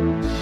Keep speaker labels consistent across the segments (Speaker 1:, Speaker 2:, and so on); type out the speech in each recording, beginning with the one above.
Speaker 1: meu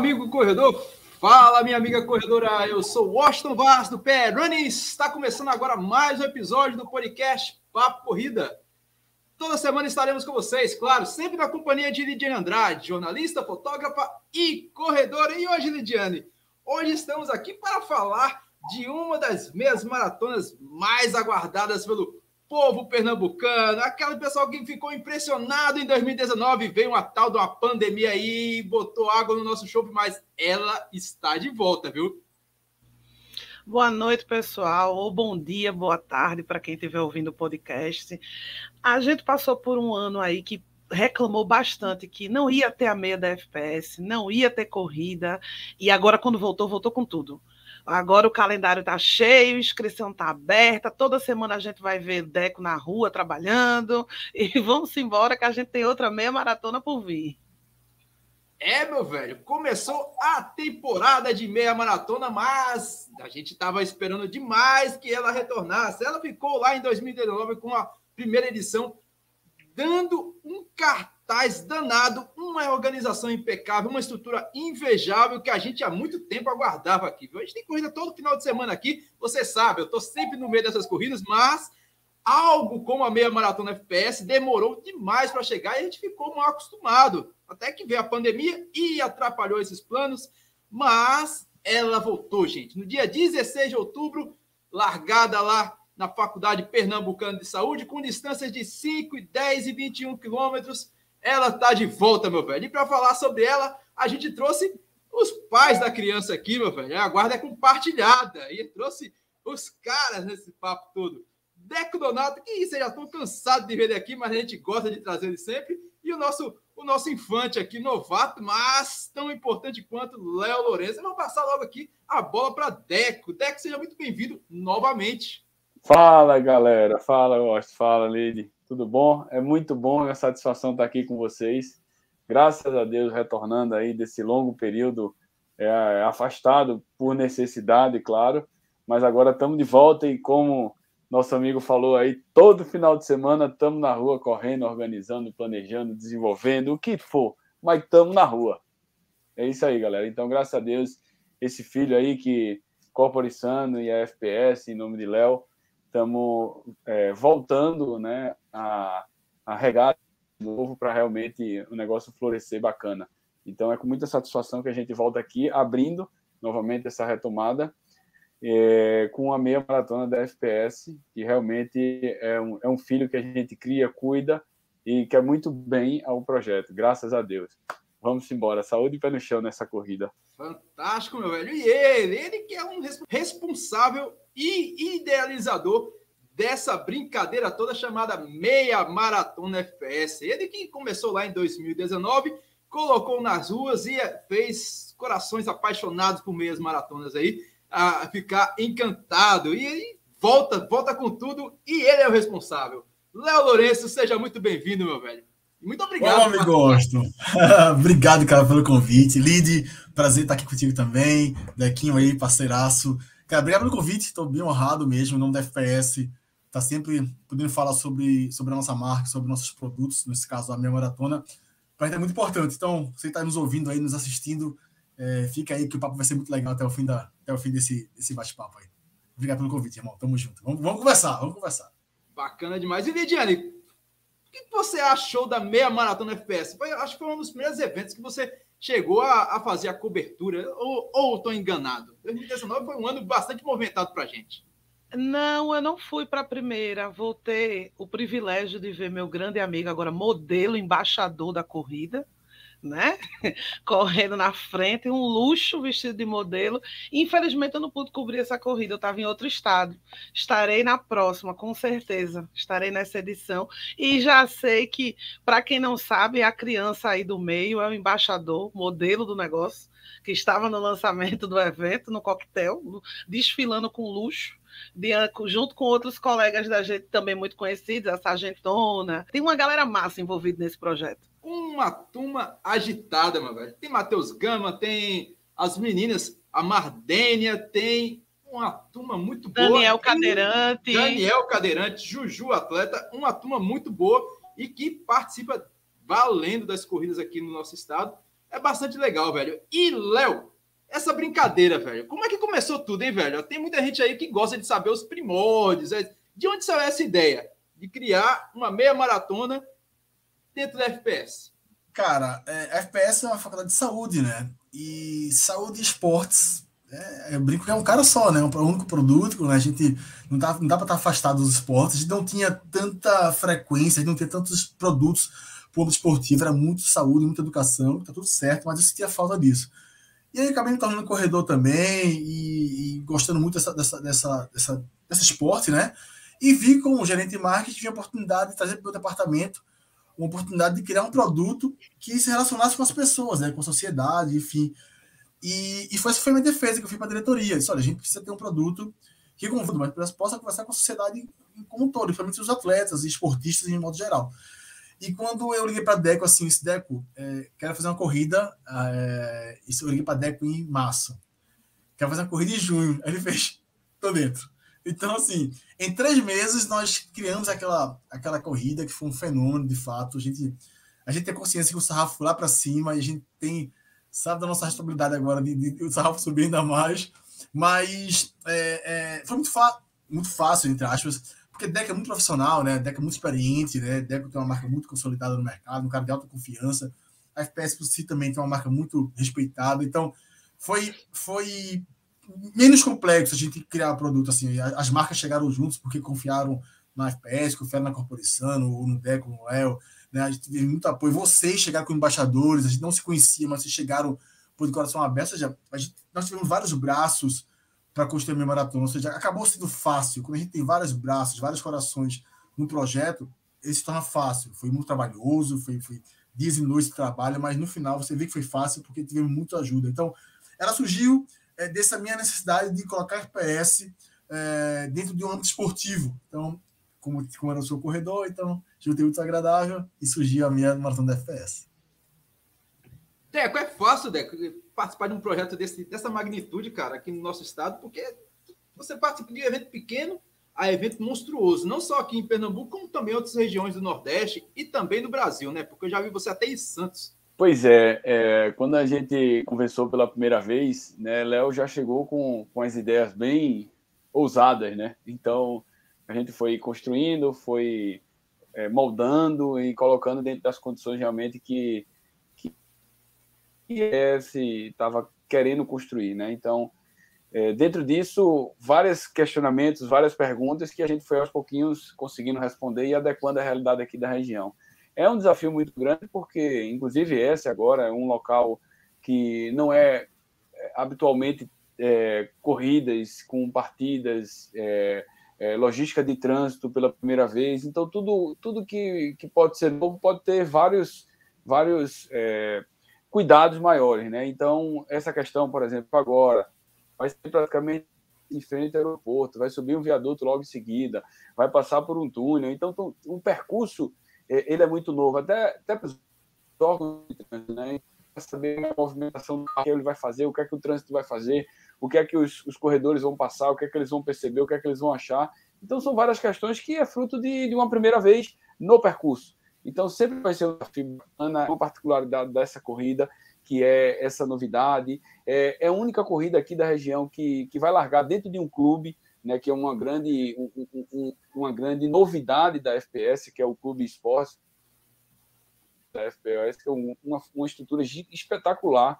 Speaker 1: amigo corredor. Fala, minha amiga corredora. Eu sou Washington Vaz do Pé Running. Está começando agora mais um episódio do podcast Papo Corrida. Toda semana estaremos com vocês, claro, sempre na companhia de Lidiane Andrade, jornalista, fotógrafa e corredora. E hoje, Lidiane, hoje estamos aqui para falar de uma das meias maratonas mais aguardadas pelo povo pernambucano, aquele pessoal que ficou impressionado em 2019, veio uma tal de uma pandemia aí botou água no nosso show, mas ela está de volta, viu?
Speaker 2: Boa noite, pessoal, ou bom dia, boa tarde para quem estiver ouvindo o podcast. A gente passou por um ano aí que reclamou bastante que não ia ter a meia da FPS, não ia ter corrida, e agora, quando voltou, voltou com tudo. Agora o calendário está cheio, inscrição está aberta, toda semana a gente vai ver Deco na rua trabalhando, e vamos embora que a gente tem outra meia maratona por vir.
Speaker 1: É, meu velho, começou a temporada de meia maratona, mas a gente estava esperando demais que ela retornasse. Ela ficou lá em 2019 com a primeira edição, dando um cartão cartaz danado, uma organização impecável, uma estrutura invejável que a gente há muito tempo aguardava aqui. A gente tem corrida todo final de semana aqui, você sabe, eu estou sempre no meio dessas corridas, mas algo como a meia maratona FPS demorou demais para chegar e a gente ficou mal acostumado. Até que veio a pandemia e atrapalhou esses planos, mas ela voltou, gente. No dia 16 de outubro, largada lá na Faculdade Pernambucana de Saúde, com distâncias de 5, 10 e 21 quilômetros ela está de volta, meu velho. E para falar sobre ela, a gente trouxe os pais da criança aqui, meu velho. A guarda é compartilhada. E trouxe os caras nesse papo todo. Deco Donato, que vocês já estão cansados de ver ele aqui, mas a gente gosta de trazer ele sempre. E o nosso, o nosso infante aqui, novato, mas tão importante quanto Léo Lourenço. Vamos passar logo aqui a bola para Deco. Deco, seja muito bem-vindo novamente.
Speaker 3: Fala, galera. Fala, Gosto. Fala, Lady. Tudo bom? É muito bom, é a satisfação estar aqui com vocês. Graças a Deus, retornando aí desse longo período é, afastado por necessidade, claro, mas agora estamos de volta e como nosso amigo falou aí, todo final de semana estamos na rua correndo, organizando, planejando, desenvolvendo, o que for, mas estamos na rua. É isso aí, galera. Então, graças a Deus, esse filho aí que Corporizando e a FPS, em nome de Léo, estamos é, voltando né, a, a regar de novo para realmente o negócio florescer bacana. Então é com muita satisfação que a gente volta aqui, abrindo novamente essa retomada é, com a meia maratona da FPS, que realmente é um, é um filho que a gente cria, cuida e quer muito bem ao projeto, graças a Deus. Vamos embora, saúde e pé no chão nessa corrida.
Speaker 1: Fantástico, meu velho. E ele, ele que é um responsável e idealizador dessa brincadeira toda chamada Meia Maratona FPS. Ele que começou lá em 2019, colocou nas ruas e fez corações apaixonados por meias maratonas aí a ficar encantado. E ele volta, volta com tudo e ele é o responsável. Léo Lourenço, seja muito bem-vindo, meu velho. Muito obrigado.
Speaker 4: Olá, amigo gosto. obrigado, cara, pelo convite. Lid, prazer estar aqui contigo também. Dequinho aí, parceiraço. Obrigado pelo convite, estou bem honrado mesmo, em nome da FPS, tá sempre podendo falar sobre, sobre a nossa marca, sobre nossos produtos, nesse caso a minha maratona, para gente é muito importante. Então, você está nos ouvindo aí, nos assistindo, É, fica aí que o papo vai ser muito legal até o fim, da, até o fim desse, desse bate-papo aí. Obrigado pelo convite, irmão. Tamo junto. Vamos, vamos conversar, vamos conversar.
Speaker 1: Bacana demais. E Lidiane, o que você achou da meia maratona FPS? Foi, acho que foi um dos primeiros eventos que você chegou a, a fazer a cobertura, ou estou enganado? 2019 foi um ano bastante movimentado para a gente.
Speaker 2: Não, eu não fui para a primeira. Vou ter o privilégio de ver meu grande amigo, agora modelo, embaixador da corrida, né? Correndo na frente, um luxo vestido de modelo. Infelizmente, eu não pude cobrir essa corrida, eu estava em outro estado. Estarei na próxima, com certeza. Estarei nessa edição. E já sei que, para quem não sabe, a criança aí do meio é o embaixador, modelo do negócio, que estava no lançamento do evento, no coquetel, desfilando com luxo. junto com outros colegas da gente também muito conhecidos, a Sargentona. Tem uma galera massa envolvida nesse projeto
Speaker 1: uma turma agitada, meu velho. Tem Matheus Gama, tem as meninas, a Mardênia, tem uma turma muito boa.
Speaker 2: Daniel Cadeirante.
Speaker 1: Daniel Cadeirante, Juju Atleta, uma turma muito boa e que participa valendo das corridas aqui no nosso estado. É bastante legal, velho. E, Léo, essa brincadeira, velho, como é que começou tudo, hein, velho? Tem muita gente aí que gosta de saber os primórdios. É, de onde saiu essa ideia de criar uma meia maratona dentro da FPS?
Speaker 4: Cara, é, FPS é uma faculdade de saúde, né? E saúde e esportes, é, eu brinco que é um cara só, né? Um único produto, né? A gente não dá, não dá para estar afastado dos esportes, a gente não tinha tanta frequência, a gente não tinha tantos produtos para o esportivo, era muito saúde, muita educação, tá tudo certo, mas eu sentia falta disso. E aí acabei me tornando corredor também e, e gostando muito dessa, dessa, dessa, dessa, esporte, né? E vi como gerente de marketing a oportunidade de trazer para o meu departamento uma oportunidade de criar um produto que se relacionasse com as pessoas, né, com a sociedade, enfim. E, e foi essa foi minha defesa que eu fui para a diretoria. Disse, olha, a gente precisa ter um produto que confunda, mas possa conversar com a sociedade como um todo, principalmente os atletas e esportistas em modo geral. E quando eu liguei para Deco, assim, esse Deco, é, quero fazer uma corrida, é, isso eu liguei para Deco em março. Quero fazer uma corrida em junho. Aí ele fez, tô dentro. Então, assim, em três meses nós criamos aquela, aquela corrida que foi um fenômeno, de fato. A gente, a gente tem consciência que o sarrafo foi lá para cima a gente tem, sabe, da nossa responsabilidade agora de, de, de o sarrafo subir ainda mais. Mas é, é, foi muito, muito fácil, entre aspas, porque Deca é muito profissional, né? Deca é muito experiente, né? Deca tem uma marca muito consolidada no mercado, um cara de alta confiança. A FPS por si também tem uma marca muito respeitada. Então, foi, foi menos complexo a gente criar produto assim. As marcas chegaram juntos porque confiaram na FPS, confiaram na Corporação, no Deco, no El. Né? A gente teve muito apoio. Vocês chegaram com embaixadores, a gente não se conhecia, mas vocês chegaram por de coração aberto. Ou seja, gente, nós tivemos vários braços para construir a maratona. Ou seja, acabou sendo fácil. Quando a gente tem vários braços, vários corações no projeto, ele se torna fácil. Foi muito trabalhoso, foi, foi dias e noites de trabalho, mas no final você vê que foi fácil porque tivemos muita ajuda. Então, ela surgiu é, dessa minha necessidade de colocar FPS é, dentro de um âmbito esportivo. Então, como, como era o seu corredor, então juntei muito agradável e surgiu a minha maratona da FPS.
Speaker 1: Deco, é fácil, Deco, participar de um projeto desse, dessa magnitude, cara, aqui no nosso estado, porque você participa de um evento pequeno a evento monstruoso, não só aqui em Pernambuco, como também em outras regiões do Nordeste e também do Brasil, né? Porque eu já vi você até em Santos
Speaker 3: Pois é, é, quando a gente conversou pela primeira vez, né, Léo já chegou com, com as ideias bem ousadas, né? Então a gente foi construindo, foi é, moldando e colocando dentro das condições realmente que que, que estava querendo construir, né? Então é, dentro disso, vários questionamentos, várias perguntas que a gente foi aos pouquinhos conseguindo responder e adequando à realidade aqui da região. É um desafio muito grande, porque, inclusive, esse agora é um local que não é, é habitualmente é, corridas com partidas, é, é, logística de trânsito pela primeira vez. Então, tudo, tudo que, que pode ser novo pode ter vários, vários é, cuidados maiores. Né? Então, essa questão, por exemplo, agora, vai ser praticamente em frente ao aeroporto, vai subir um viaduto logo em seguida, vai passar por um túnel. Então, um percurso ele é muito novo, até, até para os órgãos, né? saber a movimentação que ele vai fazer, o que é que o trânsito vai fazer, o que é que os, os, corredores vão passar, o que é que eles vão perceber, o que é que eles vão achar. Então, são várias questões que é fruto de, de uma primeira vez no percurso. Então, sempre vai ser um uma particularidade dessa corrida, que é essa novidade. É, é a única corrida aqui da região que, que vai largar dentro de um clube, né, que é uma grande, um, um, uma grande novidade da FPS, que é o Clube Esporte da FPS, que é uma, uma estrutura espetacular.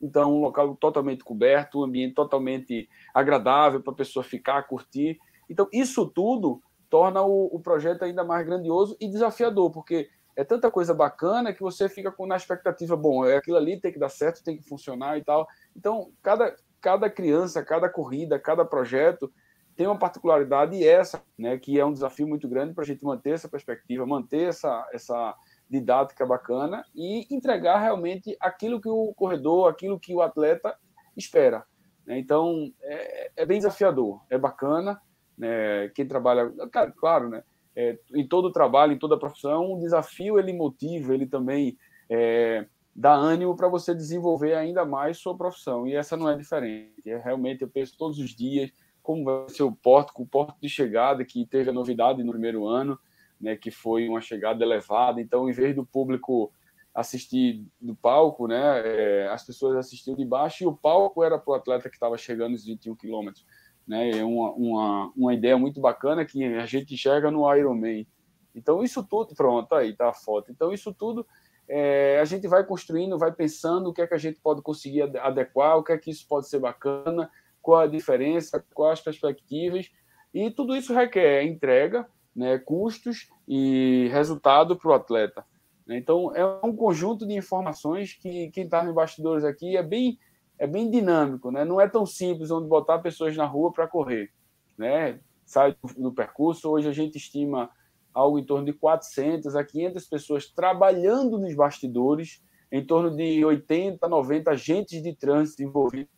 Speaker 3: Então, um local totalmente coberto, um ambiente totalmente agradável para a pessoa ficar, curtir. Então, isso tudo torna o, o projeto ainda mais grandioso e desafiador, porque é tanta coisa bacana que você fica com na expectativa, bom, é aquilo ali tem que dar certo, tem que funcionar e tal. Então, cada, cada criança, cada corrida, cada projeto tem uma particularidade essa, né, que é um desafio muito grande para a gente manter essa perspectiva, manter essa, essa didática bacana e entregar realmente aquilo que o corredor, aquilo que o atleta espera. Né? Então, é, é, bem desafiador, é bacana. Né? Quem trabalha, claro, né? é, em todo trabalho, em toda profissão, um desafio ele motiva, ele também é, dá ânimo para você desenvolver ainda mais sua profissão. E essa não é diferente. É, realmente, eu penso todos os dias como vai ser o porto, o porto de chegada, que teve a novidade no primeiro ano, né, que foi uma chegada elevada. Então, em vez do público assistir do palco, né, é, as pessoas assistiam de baixo e o palco era para o atleta que estava chegando nos 21 quilômetros né? É uma, uma, uma ideia muito bacana que a gente enxerga no Ironman. Então, isso tudo, pronto, aí tá a foto. Então, isso tudo é, a gente vai construindo, vai pensando o que é que a gente pode conseguir adequar, o que é que isso pode ser bacana, qual a diferença, quais as perspectivas, e tudo isso requer entrega, né, custos e resultado para o atleta. Então, é um conjunto de informações que quem está nos bastidores aqui é bem é bem dinâmico, né? Não é tão simples onde botar pessoas na rua para correr, né? Sai do, percurso, hoje a gente estima algo em torno de 400 a 500 pessoas trabalhando nos bastidores, em torno de 80, 90 agentes de trânsito envolvidos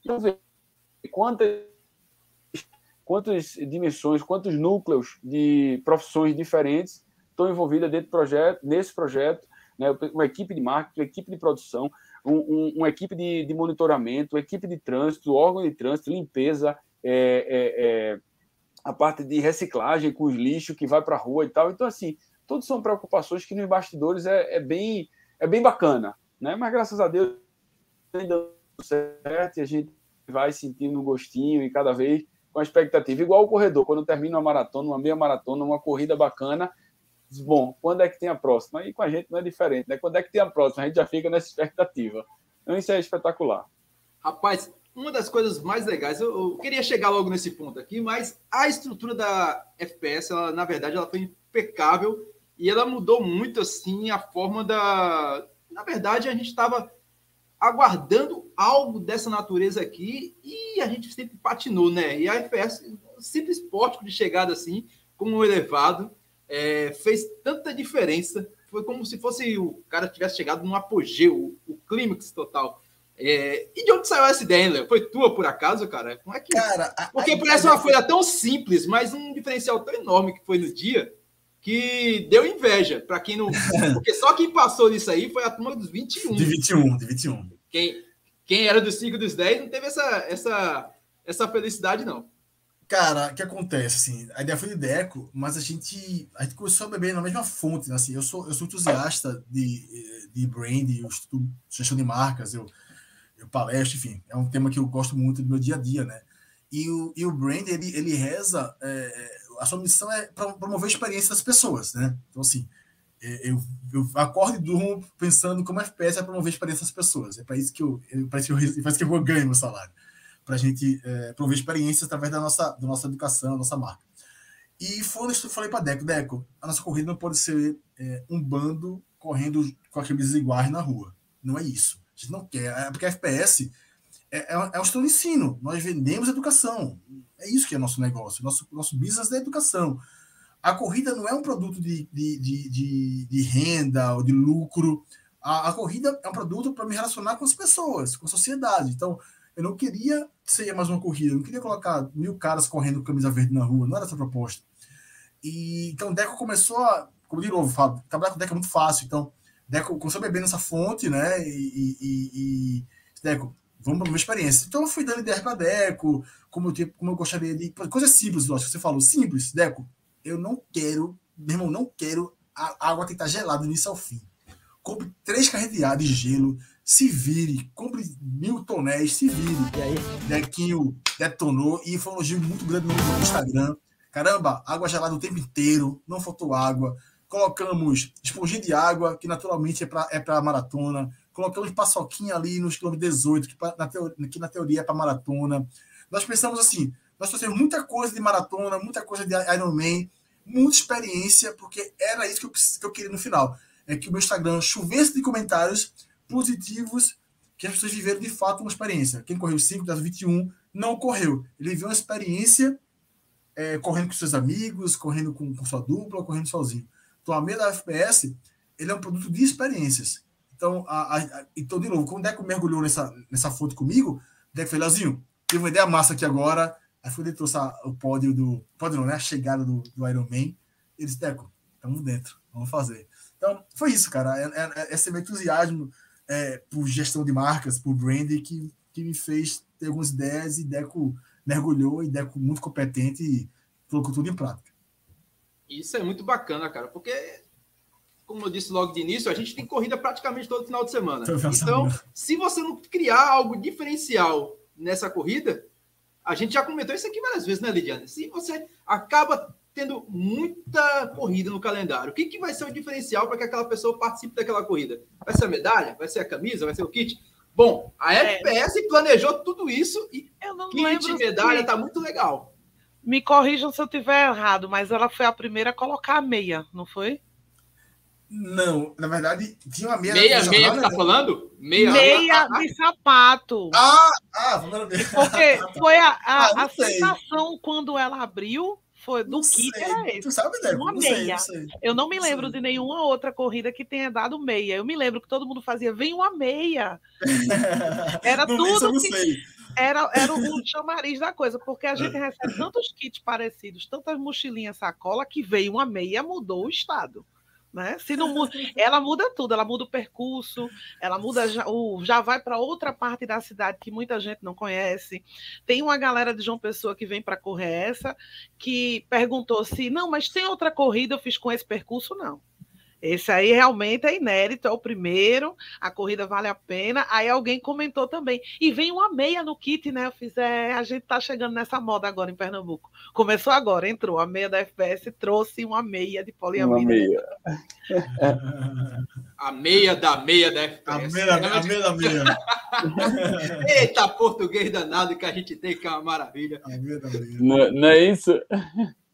Speaker 3: Então, ver quantas, quantas dimensões, quantos núcleos de profissões diferentes estão envolvidas dentro do projeto, nesse projeto, né? uma equipe de marketing, uma equipe de produção, um, um, uma equipe de, de, monitoramento, equipe de trânsito, órgão de trânsito, limpeza, é, é, é, a parte de reciclagem com os lixos que vai para a rua e tal. Então, assim, todas são preocupações que nos bastidores é, é, bem, é bem bacana, né? Mas graças a Deus dando certo e a gente vai sentindo um gostinho e cada vez com a expectativa. Igual o corredor, quando termina uma maratona, uma meia maratona, uma corrida bacana, bom, quando é que tem a próxima? E com a gente não é diferente, né? Quando é que tem a próxima? A gente já fica nessa expectativa. Então isso é espetacular.
Speaker 1: Rapaz, uma das coisas mais legais, eu, eu queria chegar logo nesse ponto aqui, mas a estrutura da FPS, ela, na verdade, ela foi impecável e ela mudou muito, assim, a forma da... Na verdade, a gente estava aguardando algo dessa natureza aqui e a gente sempre patinou, né? E a FPS, simples pórtico de chegada assim, como um elevado, é, fez tanta diferença. Foi como se fosse o cara tivesse chegado num apogeu, o, o clímax total. É, e de onde saiu essa ideia, Léo? Foi tua por acaso, cara? Como é que. Cara, a, Porque a parece uma coisa tão simples, mas um diferencial tão enorme que foi no dia que deu inveja para quem não. Porque só quem passou nisso aí foi a turma dos 21.
Speaker 4: De 21, de 21.
Speaker 1: Quem, quem era dos 5 dos 10 não teve essa, essa, essa felicidade, não.
Speaker 4: Cara, o que acontece, assim, a ideia foi de Deco, mas a gente, a gente começou a beber na mesma fonte, né? assim, eu sou, eu sou entusiasta de, de brand, eu estudo gestão de marcas, eu, eu palestro, enfim, é um tema que eu gosto muito do meu dia a dia, né? E o, e o brand, ele, ele reza, é, a sua missão é promover a experiência das pessoas, né? Então, assim, é, eu, eu acordo e durmo pensando como a FPS é promover a experiência das pessoas, é para isso que eu, é para isso que eu, é que eu ganho meu salário para a gente é, prover experiências através da nossa, da nossa educação, da nossa marca. E foi onde eu falei para Deco, Deco, a nossa corrida não pode ser é, um bando correndo com as camisas iguais na rua. Não é isso. A gente não quer, é, porque a FPS é, é, é estudo de ensino. Nós vendemos educação. É isso que é nosso negócio. Nosso, nosso business é educação. A corrida não é um produto de, de, de, de, de renda ou de lucro. A, a corrida é um produto para me relacionar com as pessoas, com a sociedade. Então, eu não queria que seria mais uma corrida, eu não queria colocar mil caras correndo camisa verde na rua, não era essa a proposta. E, então o Deco começou a, como de novo, falo, trabalhar com o Deco é muito fácil, então Deco começou a beber nessa fonte, né? E, e, e Deco, vamos para uma experiência. Então eu fui dando ideia para Deco, como eu, como eu gostaria de. Coisas simples, lógico, você falou, simples, Deco, eu não quero, meu irmão, não quero a água que está gelada do início ao fim. compre três carreteadas de gelo, se vire, compre mil tonéis, se vire. E aí, Dequinho detonou e foi um elogio muito grande no Instagram. Caramba, água gelada o tempo inteiro, não faltou água. Colocamos esponjinha de água, que naturalmente é para é maratona. Colocamos paçoquinha ali nos quilômetros 18, que, na teoria, que na teoria é para maratona. Nós pensamos assim, nós trouxemos muita coisa de maratona, muita coisa de Ironman, muita experiência, porque era isso que eu, que eu queria no final. É que o meu Instagram chovesse de comentários positivos que as pessoas viveram de fato uma experiência. Quem correu 5 das 21 não correu. Ele viveu uma experiência é, correndo com seus amigos, correndo com, com, sua dupla, correndo sozinho. Então, a meia da FPS, ele é um produto de experiências. Então, a, a, então de novo, quando o Deco mergulhou nessa, nessa foto comigo, o Deco falou, Leozinho, tive uma ideia massa aqui agora, aí foi ele trouxe o pódio do... Pódio não, né? A chegada do, do Iron Man. Ele disse, Deco, estamos dentro, vamos fazer. Então, foi isso, cara. É, é, é esse meu entusiasmo é, por gestão de marcas, por branding, que, que me fez ter algumas ideias e Deco mergulhou e Deco muito competente e colocou tudo em prática.
Speaker 1: Isso é muito bacana, cara, porque, como eu disse logo de início, a gente tem corrida praticamente todo final de semana. Então, se você não criar algo diferencial nessa corrida, a gente já comentou isso aqui várias vezes, né, Lidiane? Se você acaba tendo muita corrida no calendário. O que, que vai ser o diferencial para que aquela pessoa participe daquela corrida? Vai ser a medalha? Vai ser a camisa? Vai ser o kit? Bom, a é. FPS planejou tudo isso e kit e medalha está muito legal.
Speaker 2: Me corrijam se eu tiver errado, mas ela foi a primeira a colocar a meia, não foi?
Speaker 4: Não, na verdade, tinha uma meia.
Speaker 1: Meia, meia que tá né? falando?
Speaker 2: Meia, meia de sapato.
Speaker 4: Ah, ah,
Speaker 2: Porque foi a, a, ah, a sensação quando ela abriu foi do kit era esse.
Speaker 4: Tu sabe, né?
Speaker 2: Uma meia. Sei, eu não me lembro de nenhuma outra corrida que tenha dado meia. Eu me lembro que todo mundo fazia, vem uma meia. Era tudo que... Era, era o chamariz da coisa, porque a gente recebe tantos kits parecidos, tantas mochilinhas, sacola, que veio uma meia, mudou o estado. Né? Se não muda, ela muda tudo, ela muda o percurso, ela muda já, o, já vai para outra parte da cidade que muita gente não conhece. Tem uma galera de João Pessoa que vem para correr essa que perguntou se não, mas tem outra corrida eu fiz com esse percurso não. Esse aí realmente é inédito, é o primeiro, a corrida vale a pena. Aí alguém comentou também. E vem uma meia no kit, né? Eu fiz, é, a gente tá chegando nessa moda agora em Pernambuco. Começou agora, entrou. A meia da FPS trouxe uma meia de poliamida.
Speaker 3: Uma meia.
Speaker 1: a meia da meia da FPS.
Speaker 4: A meia, a meia da meia.
Speaker 1: Eita, português danado que a gente tem, que é uma maravilha. A meia
Speaker 3: da meia. Não, não é isso?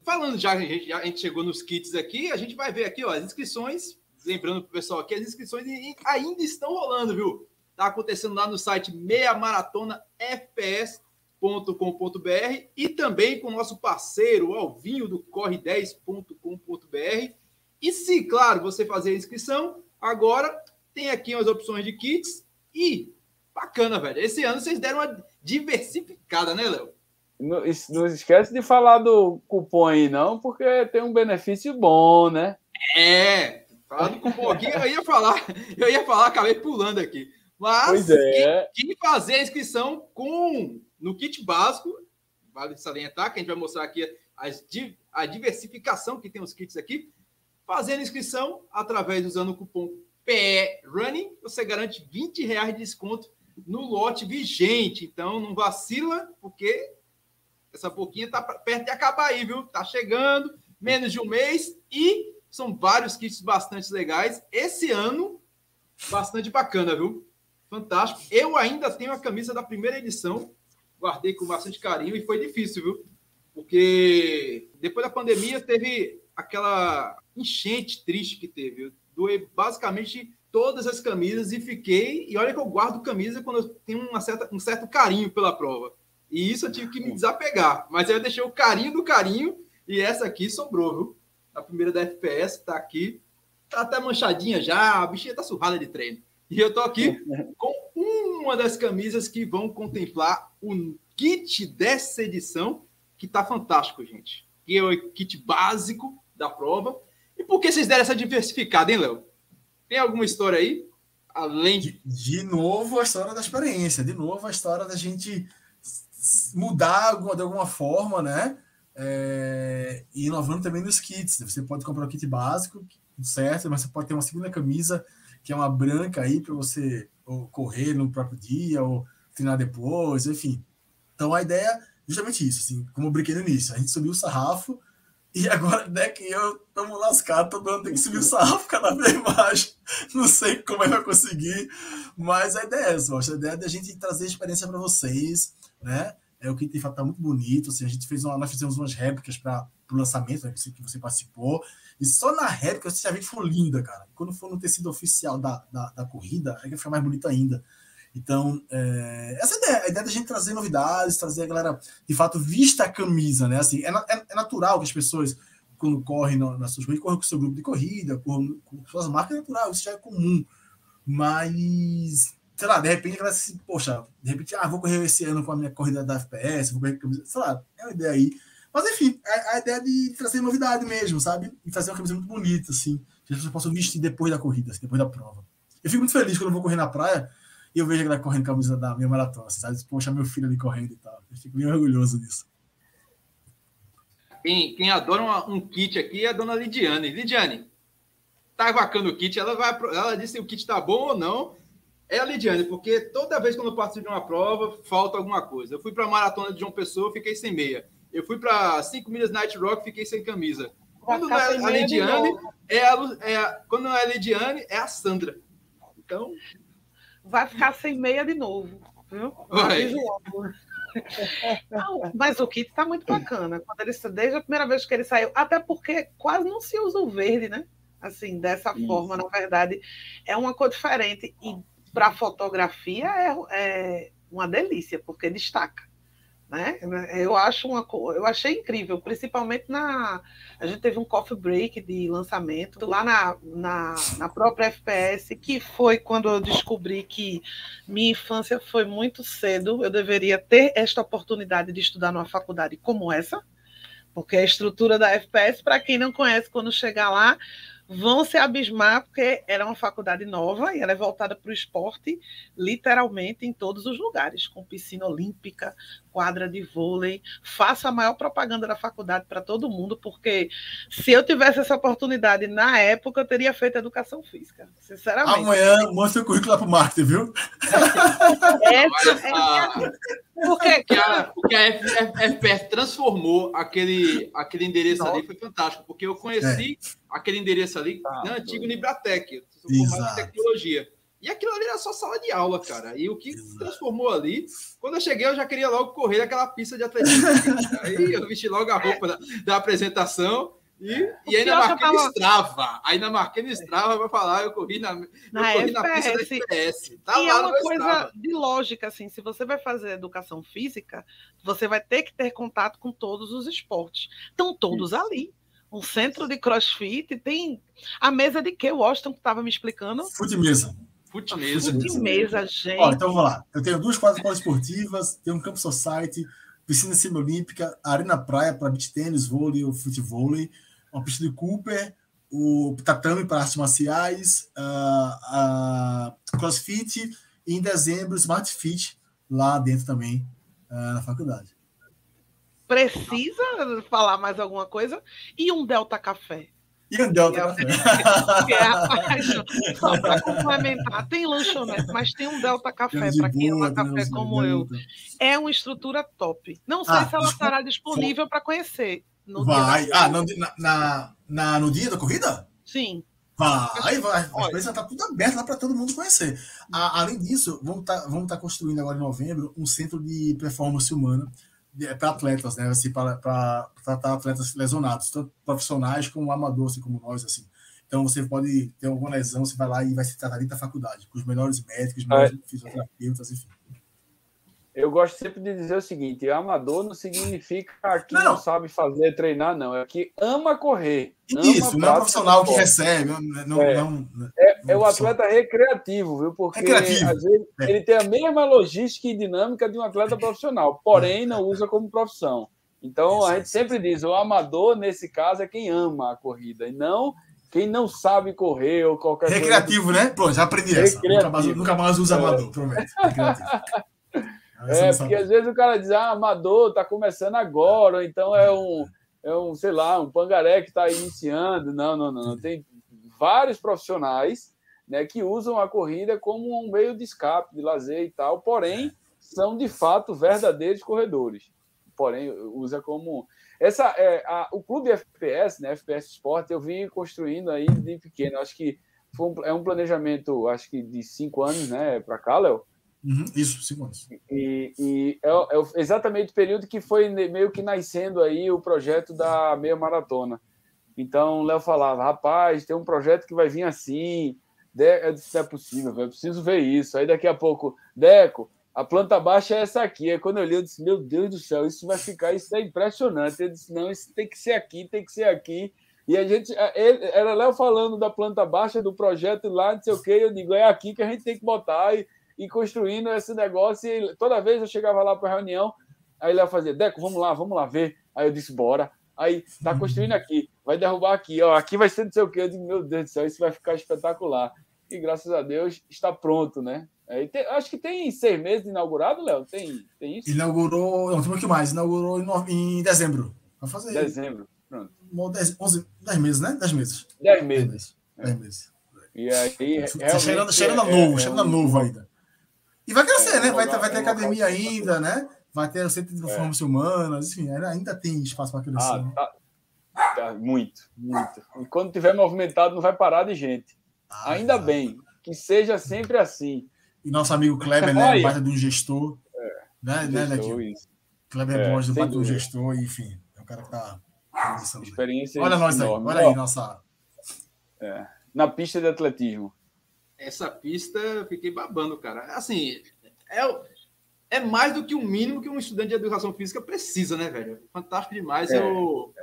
Speaker 1: Falando já, a gente, a gente chegou nos kits aqui, a gente vai ver aqui, ó, as inscrições. Lembrando para o pessoal aqui, as inscrições ainda estão rolando, viu? Está acontecendo lá no site meiamaratona.fps.com.br e também com o nosso parceiro Alvinho do corre10.com.br. E se, claro, você fazer a inscrição, agora tem aqui as opções de kits e bacana, velho. Esse ano vocês deram uma diversificada, né, Léo?
Speaker 3: Não, não esquece de falar do cupom aí, não, porque tem um benefício bom, né?
Speaker 1: É, falar do cupom aqui, eu ia falar, eu ia falar, acabei pulando aqui. Mas
Speaker 3: pois é.
Speaker 1: quem, quem fazer a inscrição com no kit básico, vale salientar que a gente vai mostrar aqui as, a diversificação que tem os kits aqui. Fazendo inscrição através usando o cupom PRUNNING, você garante 20 reais de desconto no lote vigente. Então não vacila, porque essa boquinha tá perto de acabar aí, viu? Tá chegando, menos de um mês e são vários kits bastante legais. Esse ano, bastante bacana, viu? Fantástico. Eu ainda tenho a camisa da primeira edição, guardei com bastante carinho e foi difícil, viu? Porque depois da pandemia teve aquela enchente triste que teve. Eu doei basicamente todas as camisas e fiquei. E olha que eu guardo camisa quando eu tenho uma certa, um certo carinho pela prova. E isso eu tive que me desapegar. Mas aí eu deixei o carinho do carinho e essa aqui sobrou, viu? A primeira da FPS tá aqui. Tá até manchadinha já, a bichinha tá surrada de treino. E eu tô aqui com uma das camisas que vão contemplar o kit dessa edição, que tá fantástico, gente. Que é o kit básico da prova. E por que vocês deram essa diversificada, hein, Léo? Tem alguma história aí? Além
Speaker 4: de... de novo a história da experiência, de novo a história da gente mudar de alguma forma, né? É, e inovando também nos kits. Você pode comprar o kit básico, certo? Mas você pode ter uma segunda camisa que é uma branca aí para você correr no próprio dia ou treinar depois, enfim. Então a ideia é justamente isso, assim, como eu brinquei no início, a gente subiu o sarrafo e agora, né, que eu estamos lascados, todo mundo tem que subir o sarrafo cada vez mais. Não sei como é que vai conseguir, mas a ideia é essa, a ideia é da gente trazer experiência para vocês, né? É o que de fato tá muito bonito. Assim, a gente fez uma, nós fizemos umas réplicas para o lançamento né, que, você, participou. E só na réplica já viu que foi linda, cara. Quando for no tecido oficial da, da, da corrida, aí vai ficar mais bonito ainda. Então, é, essa é a ideia, a ideia da gente trazer novidades, trazer a galera, de fato, vista a camisa, né? Assim, é, é, é natural que as pessoas, quando correm no, nas suas corridas, com seu grupo de corrida, com suas marcas, é natural, isso já é comum. Mas sei lá, de repente ela se, poxa, de repente, ah, vou correr esse ano com a minha corrida da FPS, vou correr com sei lá, é uma ideia aí. Mas enfim, a, a ideia de trazer novidade mesmo, sabe? E fazer uma camisa muito bonita, assim, que as pessoas possam vestir depois da corrida, assim, depois da prova. Eu fico muito feliz quando eu vou correr na praia e eu vejo a galera correndo com a camisa da minha maratona, sabe? Poxa, meu filho ali correndo e tal. Eu fico bem orgulhoso disso.
Speaker 1: Quem, quem adora uma, um kit aqui é a dona Lidiane. Lidiane, tá vacando o kit, ela vai, ela disse se o kit tá bom ou não é a Lidiane, porque toda vez que eu participo de uma prova, falta alguma coisa. Eu fui para a maratona de João Pessoa, fiquei sem meia. Eu fui para 5 milhas Night Rock, fiquei sem camisa. Quando não é a Lidiane, é a, é a, quando não é a Lidiane, é a Sandra. Então.
Speaker 2: Vai ficar sem meia de novo. Viu? Não, mas o kit está muito bacana. Quando ele, desde a primeira vez que ele saiu, até porque quase não se usa o verde, né? Assim, dessa Isso. forma, na verdade, é uma cor diferente. E para fotografia é, é uma delícia, porque destaca. Né? Eu acho uma eu achei incrível, principalmente na a gente teve um coffee break de lançamento lá na, na, na própria FPS, que foi quando eu descobri que minha infância foi muito cedo, eu deveria ter esta oportunidade de estudar numa faculdade como essa, porque a estrutura da FPS, para quem não conhece, quando chegar lá, vão se abismar, porque era uma faculdade nova e ela é voltada para o esporte, literalmente em todos os lugares, com piscina olímpica, quadra de vôlei. Faço a maior propaganda da faculdade para todo mundo, porque se eu tivesse essa oportunidade na época, eu teria feito educação física, sinceramente.
Speaker 4: Amanhã mostra o currículo lá para o marketing, viu?
Speaker 1: Essa, é, porque, porque a, porque a FPS transformou aquele, aquele endereço ali, foi fantástico, porque eu conheci é. aquele endereço ali ah, na antiga Nibratec, de tecnologia. E aquilo ali era só sala de aula, cara. E o que Exato. transformou ali, quando eu cheguei, eu já queria logo correr naquela pista de atletismo. aí eu vesti logo a roupa da, da apresentação e, e ainda marquei tava... no Strava. Ainda marquei no Strava para falar, eu corri na,
Speaker 2: na, eu corri na pista da FPS. Tá e é uma coisa Strava. de lógica, assim, se você vai fazer educação física, você vai ter que ter contato com todos os esportes. Estão todos Isso. ali. Um centro de crossfit, tem a mesa de que o Washington estava me explicando?
Speaker 4: Fute mesa.
Speaker 1: Fute mesa.
Speaker 2: Fute mesa, gente.
Speaker 4: Ó, então vamos lá. Eu tenho duas quadras esportivas, tenho um campo society, piscina semi-olímpica, arena praia para beach tênis, vôlei ou futevôlei uma pista de Cooper, o tatame para artes marciais, a, a CrossFit e em dezembro Smart Fit lá dentro também uh, na faculdade.
Speaker 2: Precisa falar mais alguma coisa? E um Delta Café?
Speaker 4: E um Delta Café.
Speaker 2: é só para complementar, tem lanchonete, mas tem um Delta Café para quem ama café como eu. É uma estrutura top. Não sei ah, se ela estará disponível para conhecer.
Speaker 4: No vai. ah, no, na, na, no dia da corrida?
Speaker 2: Sim.
Speaker 4: Vai, vai. A coisa está tudo aberta lá para todo mundo conhecer. A, além disso, vamos estar tá, vamos tá construindo agora em novembro um centro de performance humana é, para atletas, né? Assim, para tratar atletas lesionados, tanto profissionais como amadores, assim, como nós, assim. Então você pode ter alguma lesão, você vai lá e vai se tratar dentro da faculdade, com os melhores médicos, os melhores é. fisioterapeutas, enfim
Speaker 3: eu gosto sempre de dizer o seguinte: amador não significa que não, não sabe fazer, treinar, não. É que ama correr.
Speaker 4: Isso, ama não é profissional que recebe. Não,
Speaker 3: é,
Speaker 4: não,
Speaker 3: é, é o atleta recreativo, viu? Porque recreativo. às vezes é. ele tem a mesma logística e dinâmica de um atleta profissional, porém não usa como profissão. Então a gente sempre diz: o amador, nesse caso, é quem ama a corrida, e não quem não sabe correr ou qualquer
Speaker 4: Recreativo, coisa. né? Pronto, já aprendi essa. Nunca mais, nunca mais usa amador, prometo. Recreativo.
Speaker 3: É, porque às vezes o cara diz, ah, amador, tá começando agora, ou então é um, é um sei lá, um pangaré que está iniciando. Não, não, não, não. Tem vários profissionais né, que usam a corrida como um meio de escape, de lazer e tal, porém são de fato verdadeiros corredores. Porém, usa como essa é a, o clube FPS, né, FPS Sport, eu vim construindo aí de pequeno. Acho que um, é um planejamento, acho que de cinco anos, né, para cá, Léo.
Speaker 4: Uhum, isso, cinco anos.
Speaker 3: E, e é, é, exatamente o período que foi meio que nascendo aí o projeto da meia maratona. Então, o Léo falava, rapaz, tem um projeto que vai vir assim. Disse, não é possível, eu preciso ver isso. Aí daqui a pouco, Deco, a planta baixa é essa aqui. Aí quando eu li, eu disse, meu Deus do céu, isso vai ficar, isso é impressionante. Eu disse, não, isso tem que ser aqui, tem que ser aqui. E a gente, ele, era Léo falando da planta baixa, do projeto lá, não sei o quê. Eu digo, é aqui que a gente tem que botar e, e construindo esse negócio. E toda vez eu chegava lá para a reunião, aí Léo fazia, Deco, vamos lá, vamos lá ver. Aí eu disse, bora. Aí tá construindo aqui, vai derrubar aqui, ó, aqui vai ser não sei o quê. Eu digo, meu Deus do céu, isso vai ficar espetacular. E graças a Deus está pronto, né? É, tem, acho que tem seis meses de inaugurado, Léo. Tem, tem isso?
Speaker 4: Inaugurou, não tem muito mais, inaugurou em, em dezembro.
Speaker 3: Vai fazer. Dezembro, pronto.
Speaker 4: 10, 11, 10 meses, né? 10 meses.
Speaker 3: 10 meses.
Speaker 4: 10 meses.
Speaker 3: E aí,
Speaker 4: tá cheirando, cheirando é, novo, é, cheirando é, novo ainda. E vai crescer, é, né? Vai, ter, vai ter academia ainda, né? Vai ter o centro de performance é. humanas, enfim, ainda tem espaço para crescer. Ah,
Speaker 3: né? tá, tá, muito, muito. E quando tiver movimentado, não vai parar de gente. Ah, ainda exato. bem que seja sempre assim.
Speaker 4: E nosso amigo Kleber, né? Baita de um gestor. É, né, né, gestor, né Kleber é, Borges, baita de um gestor, enfim. É um cara que tá.
Speaker 3: Experiência
Speaker 4: olha nós aí, olha aí, nossa.
Speaker 3: É, na pista de atletismo.
Speaker 1: Essa pista, eu fiquei babando, cara. Assim, é, é mais do que o mínimo que um estudante de educação física precisa, né, velho? Fantástico demais. É, eu,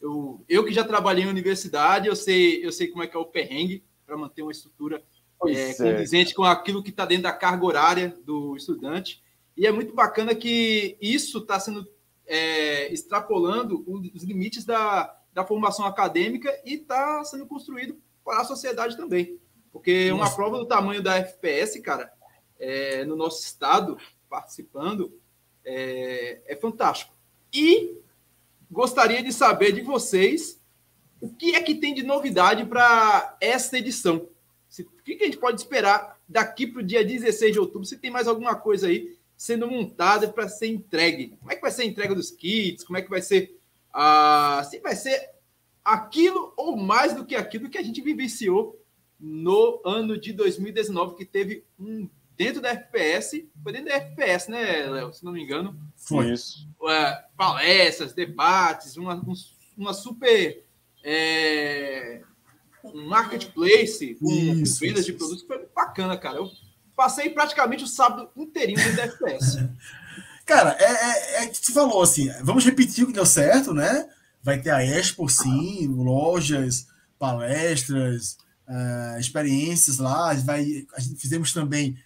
Speaker 1: eu, eu que já trabalhei em universidade, eu sei, eu sei como é que é o perrengue para manter uma estrutura é, condizente com aquilo que está dentro da carga horária do estudante. E é muito bacana que isso está sendo é, extrapolando os limites da, da formação acadêmica e está sendo construído para a sociedade também. Porque Nossa. uma prova do tamanho da FPS, cara, é, no nosso estado, participando, é, é fantástico. E gostaria de saber de vocês o que é que tem de novidade para esta edição. O que a gente pode esperar daqui para o dia 16 de outubro? Se tem mais alguma coisa aí sendo montada para ser entregue. Como é que vai ser a entrega dos kits? Como é que vai ser a. Se vai ser aquilo ou mais do que aquilo que a gente vivenciou no ano de 2019, que teve um dentro da FPS, foi dentro da FPS, né, Léo? Se não me engano.
Speaker 3: Foi isso.
Speaker 1: É, palestras, debates, uma, uma super. É, um marketplace com isso, vendas isso, de produtos, foi bacana, cara. Eu passei praticamente o sábado inteirinho dentro da FPS.
Speaker 4: Cara, é, é, é que você falou assim, vamos repetir o que deu certo, né? Vai ter a Expo, sim, lojas, palestras, uh, experiências lá. Vai, a gente fizemos também,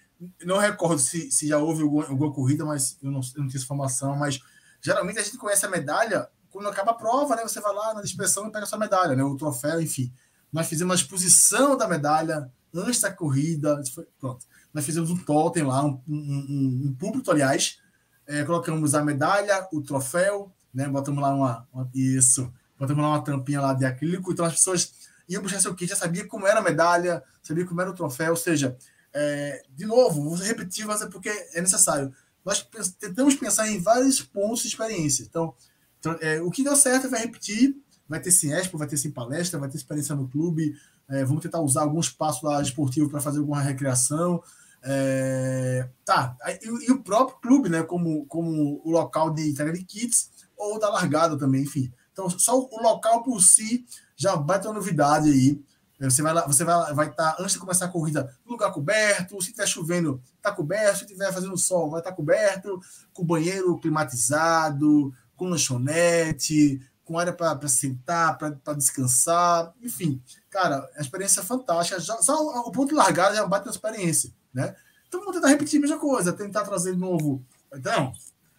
Speaker 4: não recordo se, se já houve alguma, alguma corrida, mas eu não, eu não tenho informação, mas geralmente a gente conhece a medalha quando acaba a prova, né? Você vai lá na inspeção e pega a sua medalha, né? O troféu, enfim. Nós fizemos uma exposição da medalha antes da corrida. Foi, pronto nós fizemos um totem lá, um, um, um, púlpito, aliás, é, colocamos a medalha, o troféu, né, botamos lá uma, uma, isso, botamos lá uma tampinha lá de acrílico, então as pessoas iam buscar seu kit, já sabia como era a medalha, sabia como era o troféu, ou seja, é, de novo, vou repetir, é porque é necessário. Nós tentamos pensar em vários pontos de experiência. Então, então é, o que deu certo vai repetir, vai ter sim expo, vai ter sim palestra, vai ter experiência no clube, é, vamos tentar usar algum espaço lá esportivo para fazer alguma recreação, é, tá, e, e, o próprio clube, né, como, como o local de entrega de kits ou da largada também, enfim. Então, só o local por si já vai ter uma novidade aí. Você vai lá, você vai, vai estar, tá, antes de começar a corrida, lugar coberto. Se estiver chovendo, está coberto. Se estiver fazendo sol, vai estar tá coberto. Com banheiro climatizado, com lanchonete, com área para sentar, para descansar. Enfim, cara, a experiência é fantástica. Já, só o ponto de largada já bate na experiência né? Então vamos tentar repetir a mesma coisa, tentar trazer de novo. Então,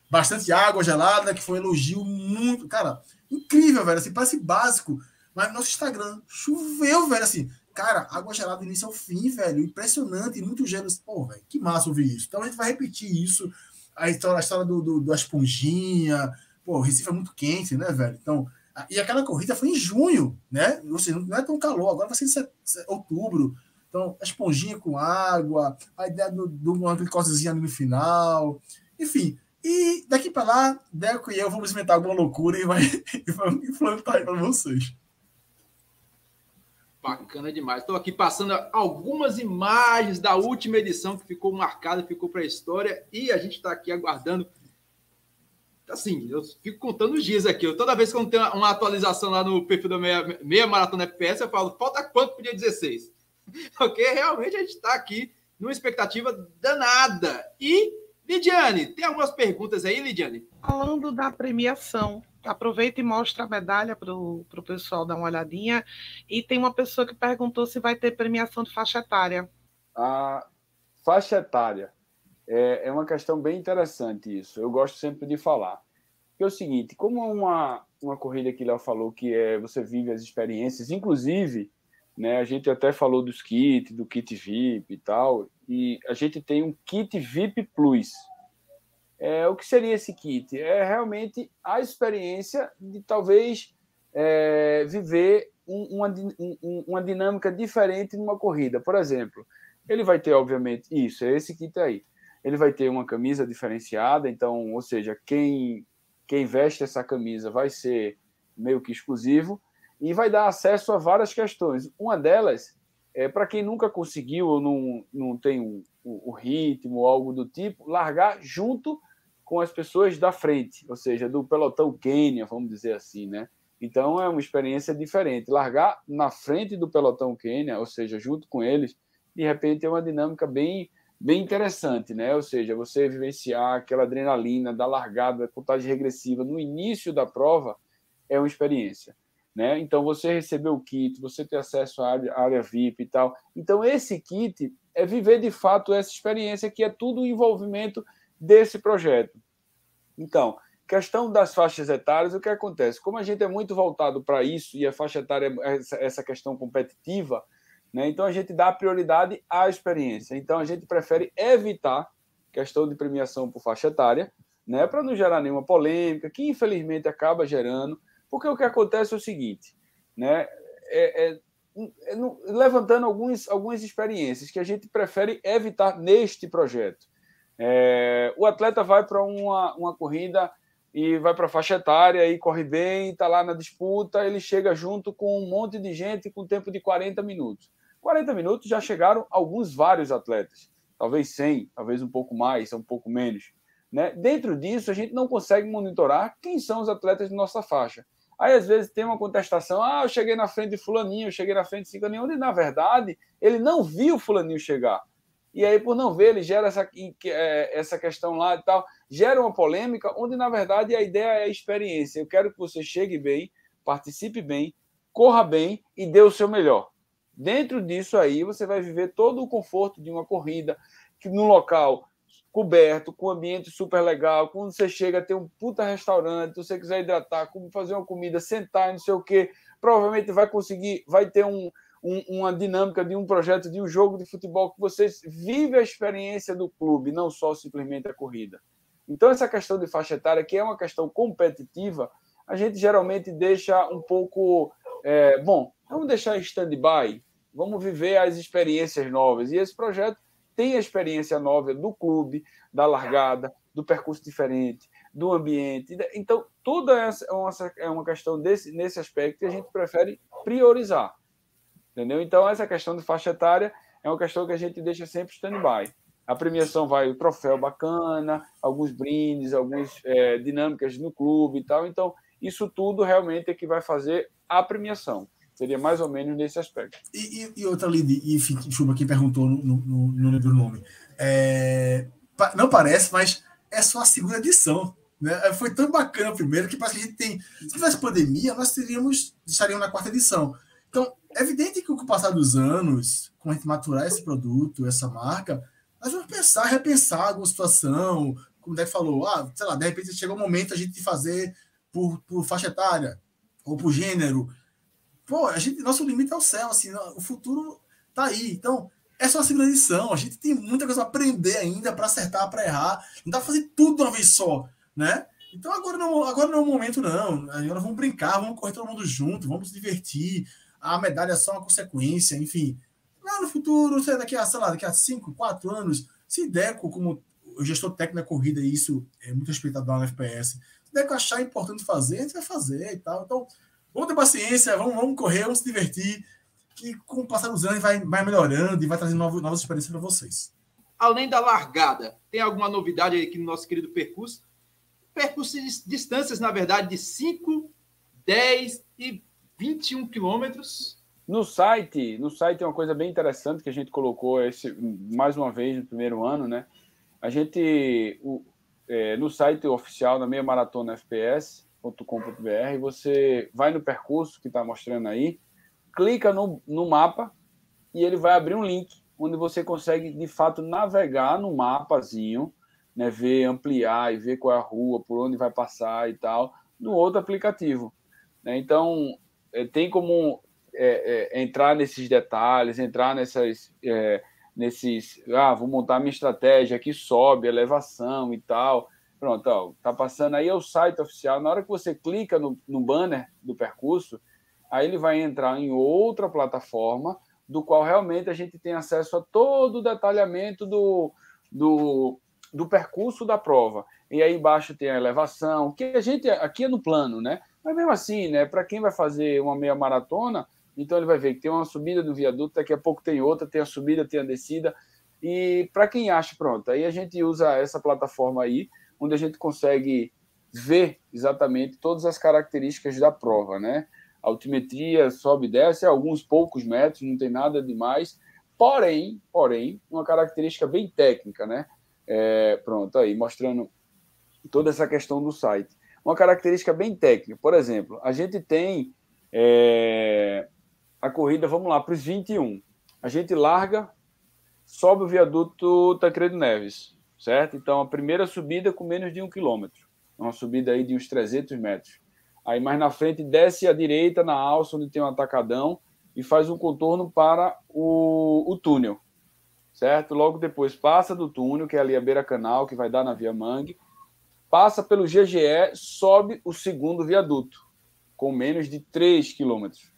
Speaker 4: bastante água gelada, que foi um elogio muito. Cara, incrível, velho. Assim, parece básico. Mas no nosso Instagram choveu, velho. Assim, cara, água gelada do início ao fim, velho. Impressionante, muito gelo. Pô, velho, que massa ouvir isso. Então a gente vai repetir isso. A história, a história do, do, da esponjinha. Pô, o Recife é muito quente, né, velho? Então, e aquela corrida foi em junho, né? Ou seja, não é tão calor. Agora vai ser em outubro Então, a esponjinha com água, a ideia do, do uma glicosezinha no final, enfim. E daqui para lá, Deco e eu vamos inventar alguma loucura e vai e aí para vocês.
Speaker 1: Bacana demais. Estou aqui passando algumas imagens da última edição que ficou marcada, ficou para a história, e a gente está aqui aguardando. Assim, eu fico contando os dias aqui. Eu, toda vez que eu tenho uma atualização lá no perfil da meia, meia Maratona FPS, eu falo, falta quanto para o dia 16? Porque realmente a gente está aqui numa expectativa danada. E, Lidiane, tem algumas perguntas aí, Lidiane?
Speaker 2: Falando da premiação, aproveita e mostra a medalha para o pessoal dar uma olhadinha. E tem uma pessoa que perguntou se vai ter premiação de faixa etária.
Speaker 3: A faixa etária é, é uma questão bem interessante isso. Eu gosto sempre de falar. Que é o seguinte, como uma, uma corrida que Léo falou que é você vive as experiências, inclusive, né, a gente até falou dos kits, do kit VIP e tal, e a gente tem um kit VIP Plus, é, o que seria esse kit? É realmente a experiência de talvez é, viver um, uma, um, uma dinâmica diferente numa corrida. Por exemplo, ele vai ter, obviamente, isso, é esse kit aí. Ele vai ter uma camisa diferenciada, então, ou seja, quem, quem veste essa camisa vai ser meio que exclusivo e vai dar acesso a várias questões. Uma delas é para quem nunca conseguiu ou não, não tem o, o, o ritmo ou algo do tipo, largar junto com as pessoas da frente, ou seja, do pelotão Quênia, vamos dizer assim, né? Então é uma experiência diferente. Largar na frente do pelotão Quênia, ou seja, junto com eles, de repente é uma dinâmica bem bem interessante, né? Ou seja, você vivenciar aquela adrenalina da largada, da contagem regressiva no início da prova é uma experiência, né? Então você receber o kit, você ter acesso à área, à área VIP e tal. Então esse kit é viver de fato essa experiência que é tudo envolvimento desse projeto. Então, questão das faixas etárias, o que acontece? Como a gente é muito voltado para isso e a faixa etária é essa questão competitiva, né? então a gente dá prioridade à experiência. Então a gente prefere evitar questão de premiação por faixa etária, né? para não gerar nenhuma polêmica, que infelizmente acaba gerando, porque o que acontece é o seguinte, né? É, é, é, levantando alguns, algumas experiências que a gente prefere evitar neste projeto. É, o atleta vai para uma, uma corrida e vai para a faixa etária e corre bem, está lá na disputa, ele chega junto com um monte de gente com tempo de 40 minutos. 40 minutos já chegaram alguns vários atletas, talvez 100, talvez um pouco mais, um pouco menos. Né? Dentro disso, a gente não consegue monitorar quem são os atletas de nossa faixa. Aí, às vezes, tem uma contestação: ah, eu cheguei na frente de Fulaninho, eu cheguei na frente de Cicaninho, onde, na verdade, ele não viu Fulaninho chegar e aí, por não ver, ele gera essa, é, essa questão lá e tal, gera uma polêmica, onde, na verdade, a ideia é a experiência. Eu quero que você chegue bem, participe bem, corra bem e dê o seu melhor. Dentro disso aí, você vai viver todo o conforto de uma corrida, que num local coberto, com ambiente super legal, quando você chega, tem um puta restaurante, se você quiser hidratar, fazer uma comida, sentar, não sei o quê, provavelmente vai conseguir, vai ter um, um, uma dinâmica de um projeto, de um jogo de futebol, que você vive a experiência do clube, não só simplesmente a corrida. Então, essa questão de faixa etária, que é uma questão competitiva, a gente geralmente deixa um pouco. É, bom, vamos deixar em stand-by, vamos viver as experiências novas. E esse projeto tem a experiência nova do clube, da largada, do percurso diferente, do ambiente. Então, tudo essa é uma, é questão desse, nesse aspecto que a gente prefere priorizar. Entendeu? Então, essa questão de faixa etária é uma questão que a gente deixa sempre stand-by. A premiação vai o troféu bacana, alguns brindes, algumas é, dinâmicas no clube e tal. Então, isso tudo realmente é que vai fazer a premiação. Seria mais ou menos nesse aspecto.
Speaker 4: E, e, e outra ali, e Chuba aqui perguntou no, no, no, no nome. É, não parece, mas é só a segunda edição. Né? Foi tão bacana primeiro que parece que a gente tem. Se tivesse pandemia, nós teríamos, estaríamos na quarta edição. Então, é evidente que com o passar dos anos, com a gente maturar esse produto, essa marca, nós vamos pensar, repensar alguma situação, como o Deck falou, ah, sei lá, de repente chegou o momento a gente de fazer por, por faixa etária ou por gênero. Pô, a gente, nosso limite é o céu, assim, o futuro tá aí. Então, é só a segunda edição. A gente tem muita coisa a aprender ainda para acertar, para errar. Não dá para fazer tudo de uma vez só, né? Então agora não, agora não é o momento, não. Agora vamos brincar, vamos correr todo mundo junto, vamos se divertir a medalha é só uma consequência, enfim. lá no futuro, daqui a, sei lá, daqui a 5, 4 anos, se Deco, como gestor técnico da corrida, isso é muito respeitado no FPS, se Deco achar importante fazer, a gente vai fazer e tal. Então, vamos ter paciência, vamos, vamos correr, vamos se divertir, que com o passar dos anos vai, vai melhorando e vai trazendo novas, novas experiências para vocês.
Speaker 1: Além da largada, tem alguma novidade aqui no nosso querido percurso? Percurso de distâncias, na verdade, de 5, 10 e 21 quilômetros.
Speaker 3: No site, no site é uma coisa bem interessante que a gente colocou esse, mais uma vez no primeiro ano, né? A gente, o, é, no site oficial da Meia Maratona FPS.com.br, você vai no percurso que está mostrando aí, clica no, no mapa e ele vai abrir um link onde você consegue de fato navegar no mapazinho, né, ver, ampliar e ver qual é a rua, por onde vai passar e tal, no outro aplicativo. Né? Então, tem como é, é, entrar nesses detalhes, entrar nessas, é, nesses, ah, vou montar minha estratégia, aqui sobe, elevação e tal. Pronto, ó, tá passando aí é o site oficial. Na hora que você clica no, no banner do percurso, aí ele vai entrar em outra plataforma, do qual realmente a gente tem acesso a todo o detalhamento do, do, do percurso da prova. E aí embaixo tem a elevação, que a gente aqui é no plano, né? Mas mesmo assim, né, para quem vai fazer uma meia maratona, então ele vai ver que tem uma subida do viaduto, daqui a pouco tem outra, tem a subida, tem a descida. E para quem acha, pronto, aí a gente usa essa plataforma aí, onde a gente consegue ver exatamente todas as características da prova, né? altimetria sobe e desce alguns poucos metros, não tem nada demais. Porém, porém, uma característica bem técnica, né? É, pronto, aí, mostrando toda essa questão do site. Uma característica bem técnica, por exemplo, a gente tem é, a corrida, vamos lá, para os 21. A gente larga, sobe o viaduto Tancredo Neves, certo? Então, a primeira subida com menos de um quilômetro, uma subida aí de uns 300 metros. Aí mais na frente desce à direita na alça onde tem um atacadão e faz um contorno para o, o túnel, certo? Logo depois passa do túnel, que é ali a beira canal, que vai dar na Via Mangue, passa pelo GGE, sobe o segundo viaduto, com menos de 3 quilômetros.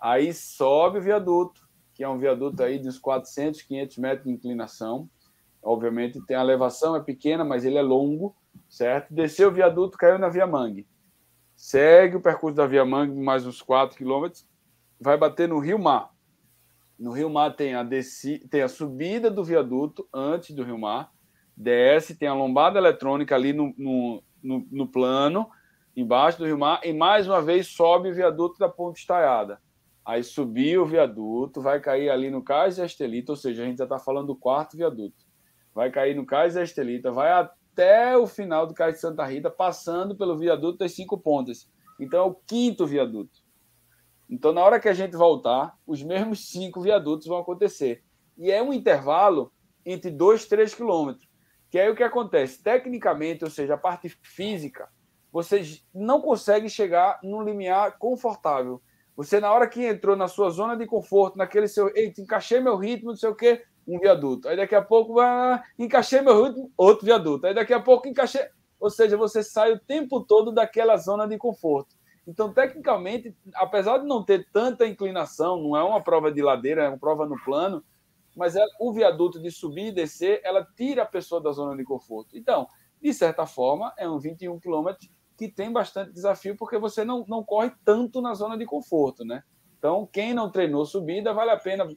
Speaker 3: Aí sobe o viaduto, que é um viaduto aí de uns 400, 500 metros de inclinação. Obviamente tem a elevação, é pequena, mas ele é longo, certo? Desceu o viaduto, caiu na Via Mangue segue o percurso da Via Mangue mais uns 4 quilômetros, vai bater no Rio Mar. No Rio Mar tem a, desci, tem a subida do viaduto antes do Rio Mar, desce, tem a lombada eletrônica ali no, no, no, no plano, embaixo do Rio Mar, e mais uma vez sobe o viaduto da Ponte Estaiada. Aí subiu o viaduto, vai cair ali no Cais Estelita, ou seja, a gente já está falando do quarto viaduto. Vai cair no Cais Estelita, vai até o final do Cais de Santa Rita, passando pelo viaduto das Cinco Pontas. Então é o quinto viaduto. Então, na hora que a gente voltar, os mesmos cinco viadutos vão acontecer. E é um intervalo entre 2 e 3 quilômetros. Que aí o que acontece? Tecnicamente, ou seja, a parte física, você não consegue chegar num limiar confortável. Você, na hora que entrou na sua zona de conforto, naquele seu. Eita, encaixei meu ritmo, não sei o quê, um viaduto. Aí daqui a pouco, ah, encaixei meu ritmo, outro viaduto. Aí daqui a pouco, encaixei. Ou seja, você sai o tempo todo daquela zona de conforto. Então, tecnicamente, apesar de não ter tanta inclinação, não é uma prova de ladeira, é uma prova no plano, mas é, o viaduto de subir e descer, ela tira a pessoa da zona de conforto. Então, de certa forma, é um 21 quilômetros que tem bastante desafio, porque você não, não corre tanto na zona de conforto, né? Então, quem não treinou subida, vale a pena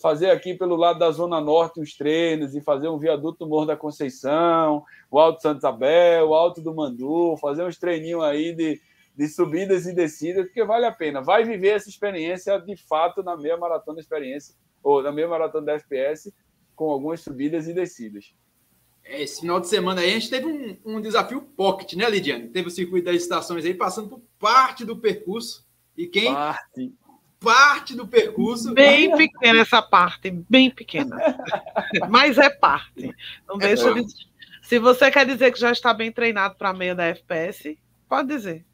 Speaker 3: fazer aqui pelo lado da Zona Norte os treinos e fazer um viaduto do Morro da Conceição, o Alto Santo Isabel, o Alto do Mandu, fazer uns treininhos aí de, de subidas e descidas, porque vale a pena. Vai viver essa experiência de fato na meia maratona experiência, ou na meia maratona da FPS, com algumas subidas e descidas.
Speaker 1: É, esse final de semana aí a gente teve um, um desafio pocket, né, Lidiane? Teve o circuito das estações aí passando por parte do percurso. E quem parte parte do percurso.
Speaker 2: Bem pequena essa parte, bem pequena. Mas é parte. Não é deixa de... Se você quer dizer que já está bem treinado para a meia da FPS, pode dizer.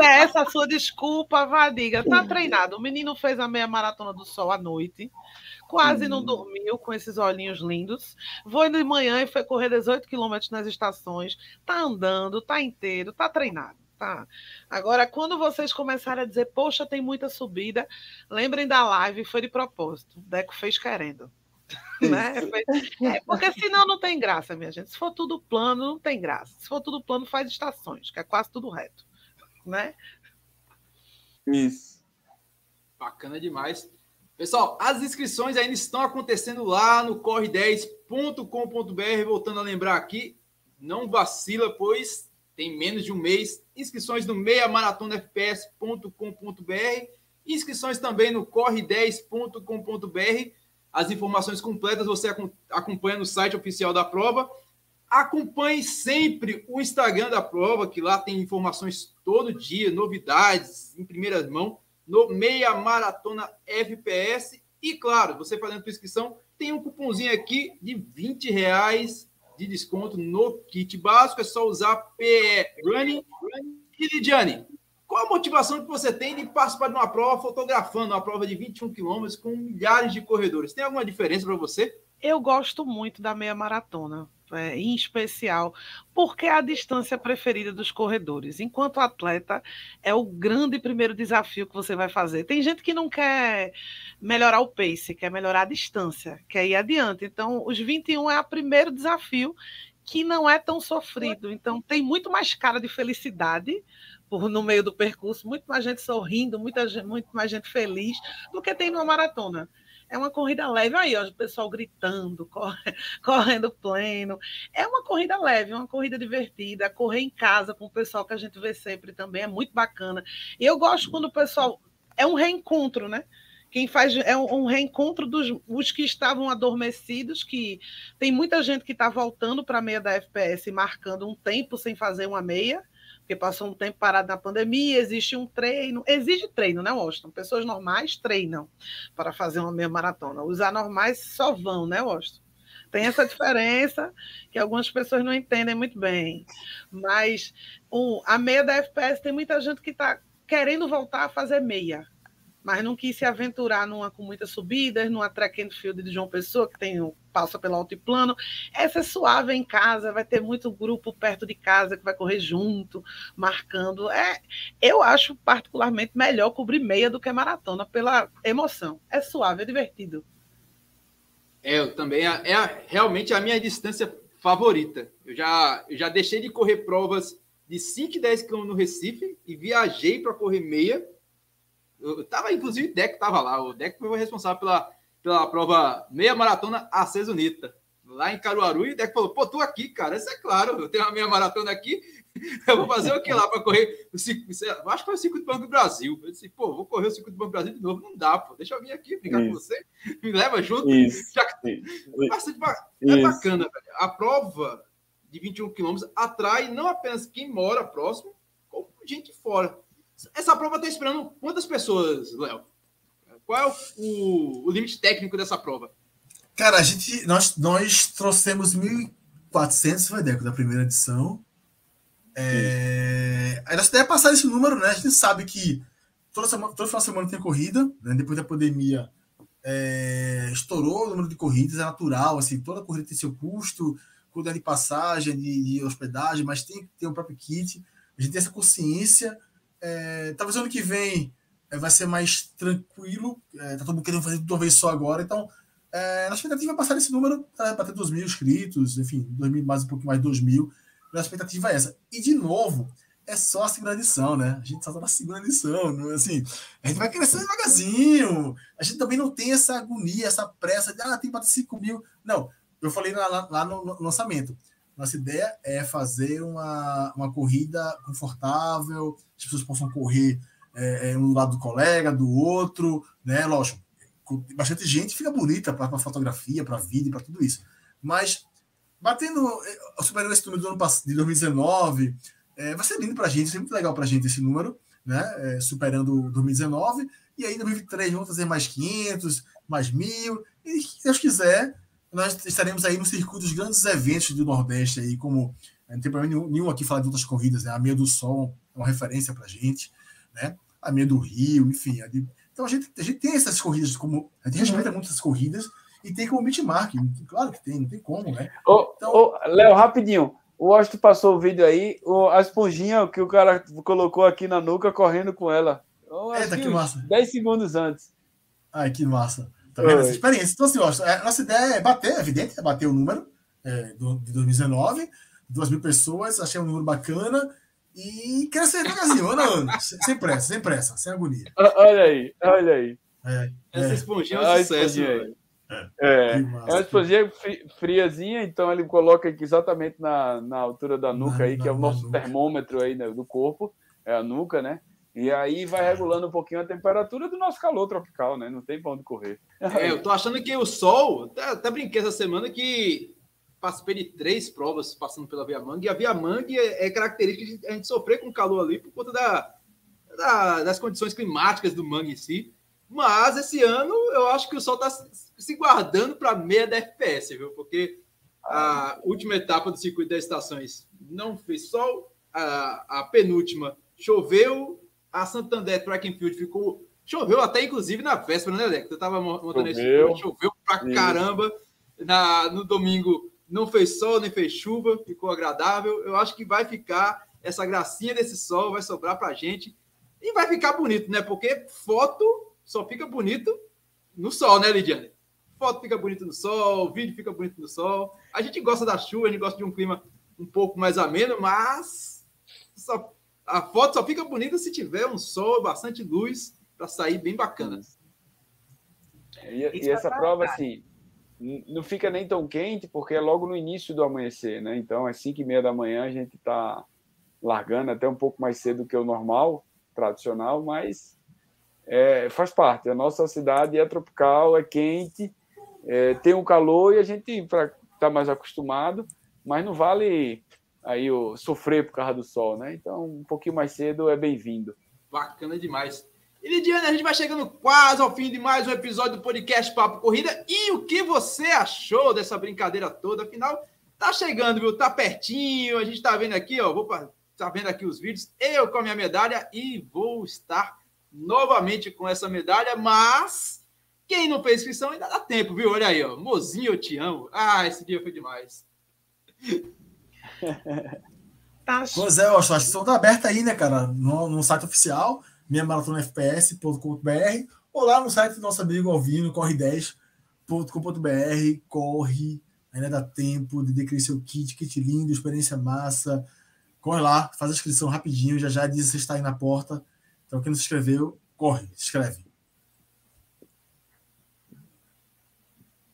Speaker 2: É essa a sua desculpa, vá, diga. Tá treinado. O menino fez a meia maratona do sol à noite, quase hum. não dormiu com esses olhinhos lindos. Foi de manhã e foi correr 18 quilômetros nas estações. Tá andando, tá inteiro, tá treinado Tá. Agora, quando vocês começarem a dizer, poxa, tem muita subida, lembrem da live, foi de propósito. O Deco fez querendo. Né? É, porque senão não tem graça, minha gente. Se for tudo plano, não tem graça. Se for tudo plano, faz estações, que é quase tudo reto. Né?
Speaker 3: Isso.
Speaker 1: Bacana demais. Pessoal, as inscrições ainda estão acontecendo lá no corre10.com.br. Voltando a lembrar aqui, não vacila, pois tem menos de um mês. Inscrições no meiamaratonafps.com.br. Inscrições também no corre10.com.br. As informações completas você acompanha no site oficial da prova. Acompanhe sempre o Instagram da prova, que lá tem informações todo dia, novidades em primeira mão no Meia Maratona FPS. E claro, você fazendo sua inscrição, tem um cupomzinho aqui de 20 reais de desconto no kit básico. É só usar PE Running. E Lidiane, qual a motivação que você tem de participar de uma prova fotografando uma prova de 21 quilômetros com milhares de corredores? Tem alguma diferença para você?
Speaker 2: Eu gosto muito da meia maratona é, em especial, porque é a distância preferida dos corredores. Enquanto atleta, é o grande primeiro desafio que você vai fazer. Tem gente que não quer melhorar o pace, quer melhorar a distância, quer ir adiante. Então, os 21 é o primeiro desafio que não é tão sofrido. Então, tem muito mais cara de felicidade por, no meio do percurso, muito mais gente sorrindo, muita, muito mais gente feliz do que tem numa maratona é uma corrida leve. Aí, ó, o pessoal gritando, corre, correndo pleno. É uma corrida leve, uma corrida divertida. Correr em casa com o pessoal que a gente vê sempre também é muito bacana. E eu gosto quando o pessoal. É um reencontro, né? Quem faz é um reencontro dos os que estavam adormecidos, que tem muita gente que está voltando para a meia da FPS, marcando um tempo sem fazer uma meia, porque passou um tempo parado na pandemia, existe um treino, exige treino, né, Washington? Pessoas normais treinam para fazer uma meia maratona. Os anormais só vão, né, Washington? Tem essa diferença que algumas pessoas não entendem muito bem. Mas o, a meia da FPS tem muita gente que está querendo voltar a fazer meia mas não quis se aventurar numa com muitas subidas, numa track and field de João Pessoa, que tem passa pelo altiplano. Essa é suave em casa, vai ter muito grupo perto de casa que vai correr junto, marcando. É, eu acho particularmente melhor cobrir meia do que maratona pela emoção. É suave, é divertido.
Speaker 1: É, eu também é, é realmente a minha distância favorita. Eu já, eu já deixei de correr provas de 5 e 10 km no Recife e viajei para correr meia eu tava, inclusive, o Deco tava lá. O Deco foi o responsável pela, pela prova meia maratona Acesonita, lá em Caruaru. E o Deco falou: pô, tu aqui, cara, isso é claro, eu tenho uma meia maratona aqui, eu vou fazer o que lá para correr? O cinco, acho que foi o circuito do Banco do Brasil. Eu disse, pô, vou correr o circuito do Banco do Brasil de novo. Não dá, pô, deixa eu vir aqui brincar isso. com você, me leva junto. Isso. Já que... Isso. É bacana, velho. A prova de 21 quilômetros atrai não apenas quem mora próximo, como gente fora. Essa prova está esperando quantas pessoas, Léo? Qual é o, o, limite técnico dessa prova?
Speaker 4: Cara, a gente, nós, nós trouxemos 1.400, foi, Deco, da primeira edição. É, a ideia é passar esse número, né? A gente sabe que toda semana, toda final de semana tem corrida, né? depois da pandemia é, estourou o número de corridas, é natural, assim, toda corrida tem seu custo, cuidar de passagem, de, de hospedagem, mas tem que ter o próprio kit. A gente tem essa consciência é, talvez ano que vem é, vai ser mais tranquilo. É, tá todo mundo querendo fazer tudo uma vez só agora. Então, é, nossa expectativa é passar esse número é, para ter 2 mil inscritos, enfim, 2 mil, mais um pouco mais de 2 mil. Nossa expectativa é essa. E, de novo, é só a segunda edição, né? A gente só tá na segunda edição. Não, assim, a gente vai crescendo devagarzinho. A gente também não tem essa agonia, essa pressa de, ah, tem para 5 mil. Não, eu falei lá, lá, no lançamento. Nossa ideia é fazer uma, uma corrida confortável, as pessoas possam correr é, é um do lado do colega, do outro, né? Lógico, bastante gente fica bonita para fotografia, para vídeo, para tudo isso. Mas batendo, é, superando esse número do ano de 2019, é, vai ser lindo para a gente, vai ser muito legal para a gente esse número, né? É, superando 2019. E aí, em 2023, vamos fazer mais 500, mais mil. E se Deus quiser, nós estaremos aí no circuito dos grandes eventos do Nordeste, aí, como não tem problema nenhum, aqui falar de outras corridas, né? A Meia do Sol é uma referência para a gente, né? A Meia do Rio, enfim. A de... Então a gente, a gente tem essas corridas, como a gente uhum. respeita muito essas corridas e tem como benchmark, claro que tem, não tem como, né?
Speaker 3: Ô, então... Ô, Léo, rapidinho. O Washington passou o vídeo aí, o, a esponjinha que o cara colocou aqui na nuca correndo com ela.
Speaker 4: Eita, que massa.
Speaker 3: 10 segundos antes.
Speaker 4: Ai, que massa. Tá vendo essa experiência? Então, assim, Washington, é, nossa ideia é bater, é evidente, é bater o número é, do, de 2019, 2 mil pessoas, achei um número bacana e crescer devagarzinho, ano a ano, sem pressa, sem pressa, sem agonia.
Speaker 3: Olha aí, olha aí.
Speaker 1: É, Essa esponjinha é um sucesso,
Speaker 3: velho. É, é uma esponjinha friazinha, então ele coloca aqui exatamente na, na altura da nuca na, aí, que é o nosso termômetro aí né, do corpo, é a nuca, né? E aí vai regulando um pouquinho a temperatura do nosso calor tropical, né? Não tem pra onde correr.
Speaker 1: É, eu tô achando que o sol, até, brinquei essa semana que participei de três provas passando pela Via Mangue, e a Via Mangue é, é característica de a gente sofrer com calor ali por conta da, da, das condições climáticas do mangue em si. Mas esse ano eu acho que o sol está se guardando para meia da FPS, viu? Porque a última etapa do circuito das estações não fez sol, a, a penúltima choveu, a Santander Track and Field ficou. Choveu até inclusive na véspera, né, Leco? Eu estava montando esse choveu pra caramba. Na, no domingo não fez sol nem fez chuva, ficou agradável. Eu acho que vai ficar essa gracinha desse sol, vai sobrar pra gente e vai ficar bonito, né? Porque foto só fica bonito no sol, né, Lidiane? Foto fica bonito no sol, vídeo fica bonito no sol. A gente gosta da chuva, a gente gosta de um clima um pouco mais ameno, mas só, a foto só fica bonita se tiver um sol, bastante luz, para sair bem bacana.
Speaker 3: E, e essa prova, assim, não fica nem tão quente, porque é logo no início do amanhecer, né? Então, às 5 e meia da manhã, a gente está largando até um pouco mais cedo que o normal, tradicional, mas é, faz parte. A nossa cidade é tropical, é quente, é, tem um calor e a gente está mais acostumado, mas não vale aí o sofrer por causa do sol, né? Então, um pouquinho mais cedo é bem-vindo.
Speaker 1: Bacana demais. E Lidiane, a gente vai chegando quase ao fim de mais um episódio do podcast Papo Corrida. E o que você achou dessa brincadeira toda? Afinal, tá chegando, viu? Tá pertinho. A gente tá vendo aqui, ó. Vou tá vendo aqui os vídeos. Eu com a minha medalha e vou estar novamente com essa medalha, mas quem não fez inscrição ainda dá tempo, viu? Olha aí, ó. Mozinho, eu te amo. Ah, esse dia foi demais.
Speaker 4: Tá eu acho, a inscrição tá aberta aí, né, cara? No, no site oficial, minha fps.com.br ou lá no site do nosso amigo Alvino, corre10.com.br, corre, ainda dá tempo de adquirir seu kit, kit lindo, experiência massa. Corre lá, faz a inscrição rapidinho, já já diz se está aí na porta. Então, quem não se inscreveu, corre, se inscreve.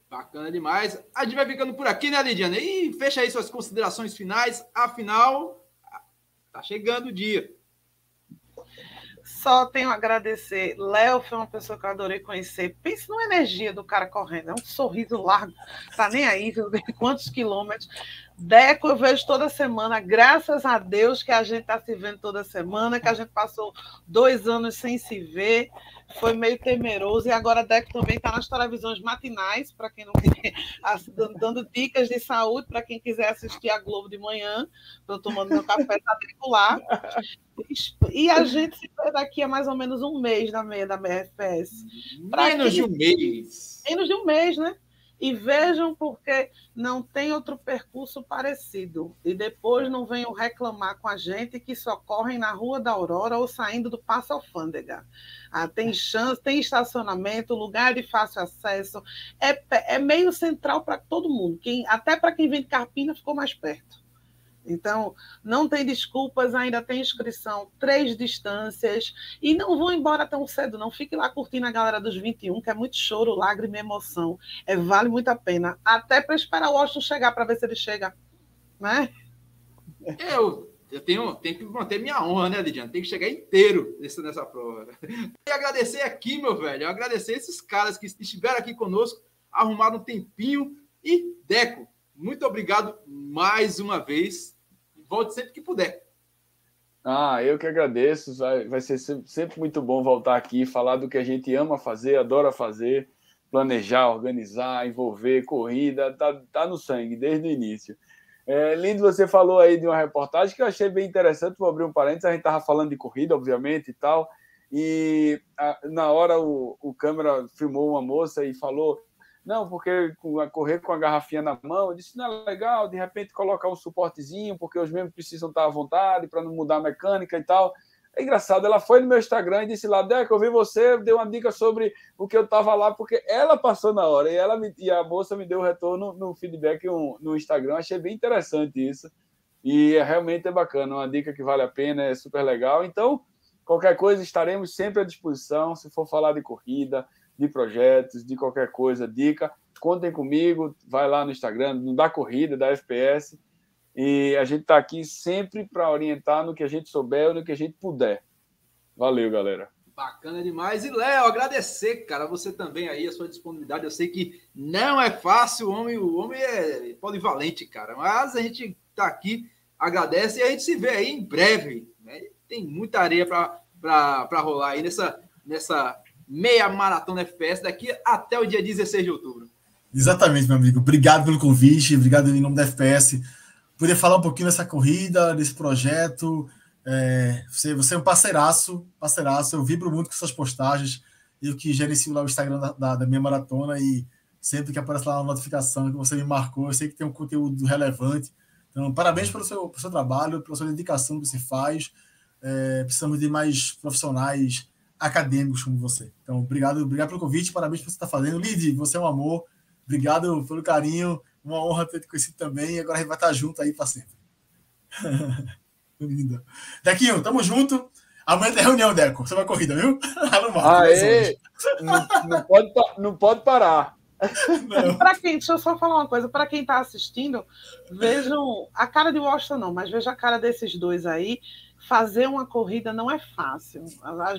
Speaker 1: Bacana demais. A gente vai ficando por aqui, né, Lidiana? E fecha aí suas considerações finais. Afinal, tá chegando o dia.
Speaker 2: Só tenho a agradecer. Léo foi uma pessoa que eu adorei conhecer. Pense na energia do cara correndo. É um sorriso largo. Tá nem aí, viu? Quantos quilômetros. Deco eu vejo toda semana, graças a Deus que a gente está se vendo toda semana, que a gente passou dois anos sem se ver, foi meio temeroso, e agora Deco também está nas televisões matinais, para quem não quer, dando dicas de saúde para quem quiser assistir a Globo de manhã, estou tomando meu café lá. E a gente se vê daqui a mais ou menos um mês na meia da BFPS.
Speaker 1: Menos de um mês.
Speaker 2: Menos de um mês, né? E vejam porque não tem outro percurso parecido. E depois não venham reclamar com a gente que só correm na Rua da Aurora ou saindo do Passo Alfândega. Ah, tem chance, tem estacionamento, lugar de fácil acesso. É, é meio central para todo mundo. Quem, até para quem vem de Carpina ficou mais perto. Então, não tem desculpas, ainda tem inscrição, três distâncias, e não vão embora tão cedo, não. Fique lá curtindo a galera dos 21, que é muito choro, lágrima e emoção. É, vale muito a pena. Até para esperar o Washington chegar, para ver se ele chega. Né?
Speaker 1: Eu, eu tenho, tenho que manter minha honra, né, Lidiane? Tem que chegar inteiro nessa, nessa prova. E agradecer aqui, meu velho, agradecer esses caras que estiveram aqui conosco, arrumaram um tempinho. E, Deco, muito obrigado mais uma vez volte sempre que puder.
Speaker 3: Ah, eu que agradeço. Vai, vai ser sempre muito bom voltar aqui, falar do que a gente ama fazer, adora fazer, planejar, organizar, envolver, corrida, tá, tá no sangue desde o início. É, lindo, você falou aí de uma reportagem que eu achei bem interessante. Vou abrir um parênteses. A gente estava falando de corrida, obviamente, e tal. E a, na hora o, o câmera filmou uma moça e falou: Não, porque correr com a garrafinha na mão, eu disse, não é legal, de repente colocar um suportezinho, porque os membros precisam estar à vontade para não mudar a mecânica e tal. É engraçado, ela foi no meu Instagram e disse lá, Deco, eu vi você, deu uma dica sobre o que eu estava lá, porque ela passou na hora e, ela me, e a moça me deu retorno no feedback no, no Instagram. Achei bem interessante isso. E é, realmente é bacana, uma dica que vale a pena, é super legal. Então, qualquer coisa, estaremos sempre à disposição. Se for falar de corrida, de projetos, de qualquer coisa, dica, contem comigo, vai lá no Instagram, da corrida, da FPS, e a gente está aqui sempre para orientar no que a gente souber, no que a gente puder. Valeu, galera.
Speaker 1: Bacana demais. E, Léo, agradecer, cara, você também aí, a sua disponibilidade. Eu sei que não é fácil, o homem, o homem é polivalente, cara, mas a gente está aqui, agradece e a gente se vê aí em breve. Né? Tem muita areia para rolar aí nessa, nessa meia maratona FPS daqui até o dia 16 de outubro.
Speaker 4: Exatamente, meu amigo. Obrigado pelo convite, obrigado em nome da FPS. Poder falar um pouquinho dessa corrida, desse projeto. É, você, você é um parceiraço, parceiraço. Eu vibro muito com suas postagens. Eu que gerencio lá o Instagram da, da, da minha maratona e sempre que aparece lá uma notificação que você me marcou, eu sei que tem um conteúdo relevante. Então, parabéns pelo seu, pelo seu trabalho, pela sua dedicação que você faz. É, precisamos de mais profissionais acadêmicos como você. Então, obrigado, obrigado pelo convite, parabéns por você estar fazendo. Lid, você é um amor. Obrigado pelo carinho. Uma honra ter te conhecido também. E agora a gente vai estar junto aí para sempre. Linda. Dequinho, tamo junto. Amanhã tem reunião, Deco. Você vai corrida, viu?
Speaker 3: Aê, não, não, pode, não pode parar.
Speaker 2: Para quem, deixa eu só falar uma coisa, para quem está assistindo, vejam a cara de Washington não, mas veja a cara desses dois aí fazer uma corrida não é fácil.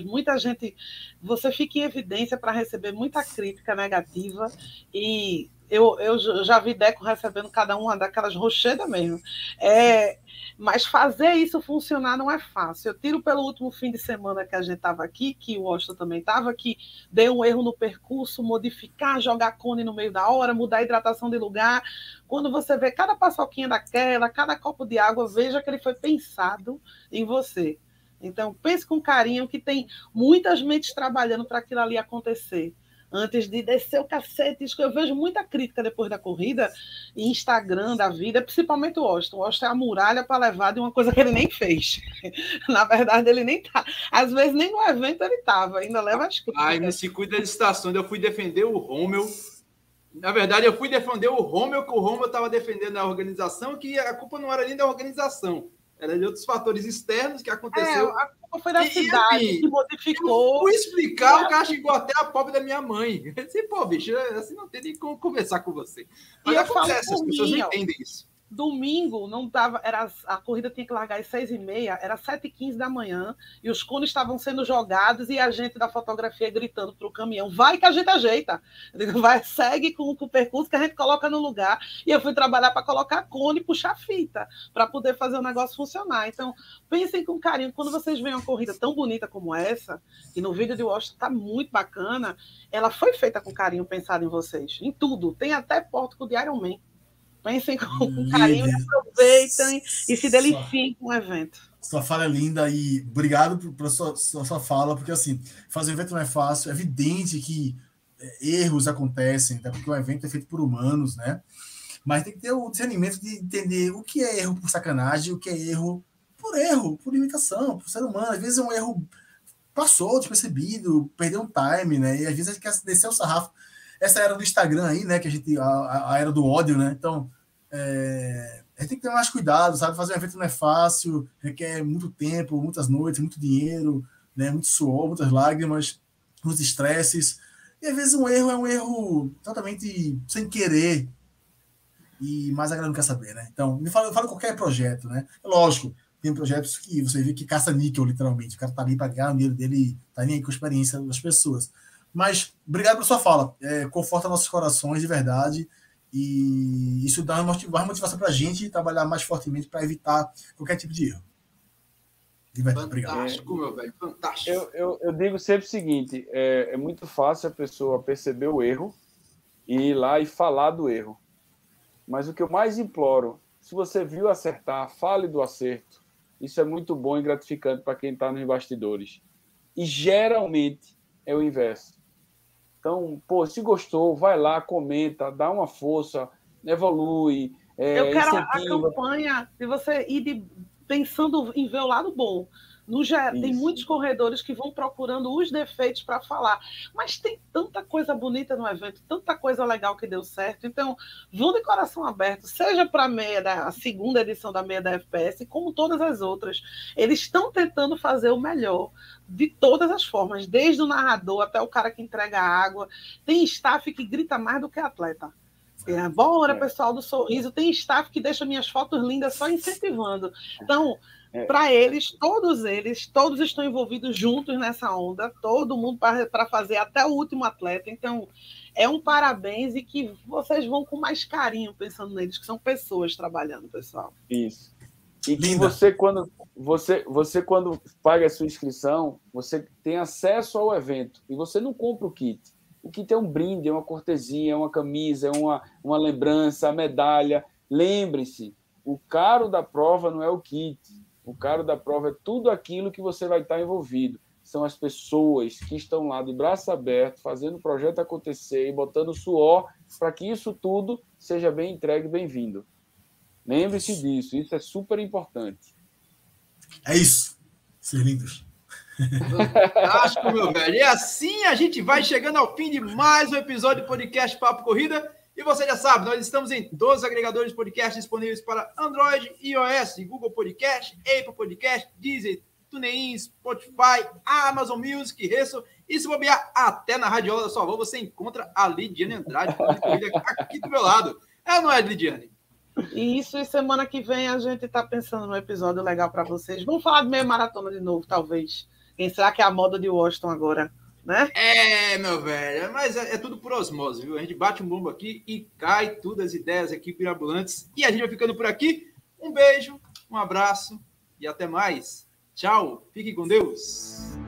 Speaker 2: Muita gente, você fica em evidência para receber muita crítica negativa e eu, eu já vi Deco recebendo cada uma daquelas rochedas mesmo. É, mas fazer isso funcionar não é fácil. Eu tiro pelo último fim de semana que a gente estava aqui, que o Washington também estava, que deu um erro no percurso, modificar, jogar cone no meio da hora, mudar a hidratação de lugar. Quando você vê cada paçoquinha daquela, cada copo de água, veja que ele foi pensado em você. Então, pense com carinho que tem muitas mentes trabalhando para aquilo ali acontecer antes de descer o cacete. Isso que eu vejo muita crítica depois da corrida, Instagram da vida, principalmente o Austin. O Austin é a muralha para levar de uma coisa que ele nem fez. Na verdade, ele nem tá. Às vezes, nem no evento ele estava, ainda leva as críticas.
Speaker 1: Ai, no circuito das estações, eu fui defender o Rommel. Na verdade, eu fui defender o Rommel, que o Rommel estava defendendo a organização, que a culpa não era nem da organização, era de outros fatores externos que aconteceu.
Speaker 2: É, a culpa foi da e, cidade assim, que modificou.
Speaker 1: Eu fui explicar, o cara chegou até a pobre da minha mãe. Eu disse, pô, bicho, assim não tem nem como conversar com você. Mas e acontece, as pessoas não entendem isso
Speaker 2: domingo não tava, era a corrida tinha que largar às seis e meia, era sete e quinze da manhã e os cones estavam sendo jogados e a gente da fotografia gritando para o caminhão, vai que a gente ajeita, vai segue com, com, o percurso que a gente coloca no lugar. E eu fui trabalhar para colocar cone e puxar fita para poder fazer o negócio funcionar. Então pensem com carinho quando vocês veem uma corrida tão bonita como essa e no vídeo de Washington está muito bacana, ela foi feita com carinho pensada em vocês, em tudo, tem até pórtico de Iron Man Pensem com carinho, aproveitem e se deliciem com o evento.
Speaker 4: Sua fala é linda e obrigado pela sua, sua, sua fala, porque assim, fazer um evento não é fácil, é evidente que é, erros acontecem, até porque o evento é feito por humanos, né? Mas tem que ter o discernimento de entender o que é erro por sacanagem, o que é erro por erro, por limitação, por ser humano. Às vezes é um erro passou despercebido, perdeu um time, né? E às vezes a gente quer descer o sarrafo essa era do Instagram aí, né? Que a gente. A, a era do ódio, né? Então, é, a gente tem que ter mais cuidado, sabe? Fazer um evento não é fácil, requer muito tempo, muitas noites, muito dinheiro, né? Muito suor, muitas lágrimas, muitos estresses. E às vezes um erro é um erro totalmente sem querer. E mais a galera não quer saber, né? Então, me fala, fala qualquer projeto, né? Lógico, tem projetos que você vê que caça níquel, literalmente. O cara tá ali para ganhar o dinheiro dele, tá nem aí com a experiência das pessoas. Mas obrigado pela sua fala. É, conforta nossos corações de verdade. E isso dá mais motivação para a gente trabalhar mais fortemente para evitar qualquer tipo de erro.
Speaker 1: Verdade, fantástico, obrigado. meu velho, fantástico.
Speaker 3: Eu, eu, eu, digo sempre o seguinte: é, é muito fácil a pessoa perceber o erro e ir lá e falar do erro. Mas o que eu mais imploro, se você viu acertar, fale do acerto. Isso é muito bom e gratificante para quem está nos bastidores. E geralmente é o inverso Então, pô, se gostou, vai lá, comenta, dá uma força, evolui.
Speaker 2: É, Eu quero incentiva. a campanha de você ir de, pensando em ver o lado bom. No, tem muitos corredores que vão procurando os defeitos para falar, mas tem tanta coisa bonita no evento, tanta coisa legal que deu certo. Então, vão de coração aberto, seja para a meia da a segunda edição da meia da FPS, como todas as outras. Eles estão tentando fazer o melhor de todas as formas, desde o narrador até o cara que entrega a água. Tem staff que grita mais do que atleta. É, bora, é. pessoal do sorriso. Tem staff que deixa minhas fotos lindas só incentivando. Então, é. Para eles, todos eles, todos estão envolvidos juntos nessa onda, todo mundo para fazer até o último atleta. Então, é um parabéns e que vocês vão com mais carinho pensando neles, que são pessoas trabalhando, pessoal.
Speaker 3: Isso. E que você quando você você quando paga a sua inscrição, você tem acesso ao evento e você não compra o kit. O kit é um brinde, é uma cortesia, é uma camisa, é uma, uma lembrança, a medalha. Lembre-se, o caro da prova não é o kit, o caro da prova é tudo aquilo que você vai estar envolvido. São as pessoas que estão lá de braço aberto, fazendo o projeto acontecer e botando suor para que isso tudo seja bem entregue e bem-vindo. Lembre-se disso, isso é super importante.
Speaker 4: É isso. Ser lindos.
Speaker 1: Fantástico, meu velho. E assim a gente vai chegando ao fim de mais um episódio do podcast Papo Corrida. E você já sabe, nós estamos em todos os agregadores de podcast disponíveis para Android, iOS, Google Podcast, Apple Podcast, Deezer, TuneIn, Spotify, Amazon Music, Resso. E se bobear até na Radiola da sua avó, você encontra a Lidiane Andrade aqui do meu lado. É não é, Lidiane?
Speaker 2: Isso, e semana que vem a gente está pensando num episódio legal para vocês. Vamos falar de meia maratona de novo, talvez. Quem será que é a moda de Washington agora? Né?
Speaker 1: É, meu velho, mas é, é, tudo por osmose, viu? A gente bate um bombo aqui e cai tudo as ideias aqui pirabulantes. E a gente vai ficando por aqui. Um beijo, um abraço e até mais. Tchau, fique com Deus.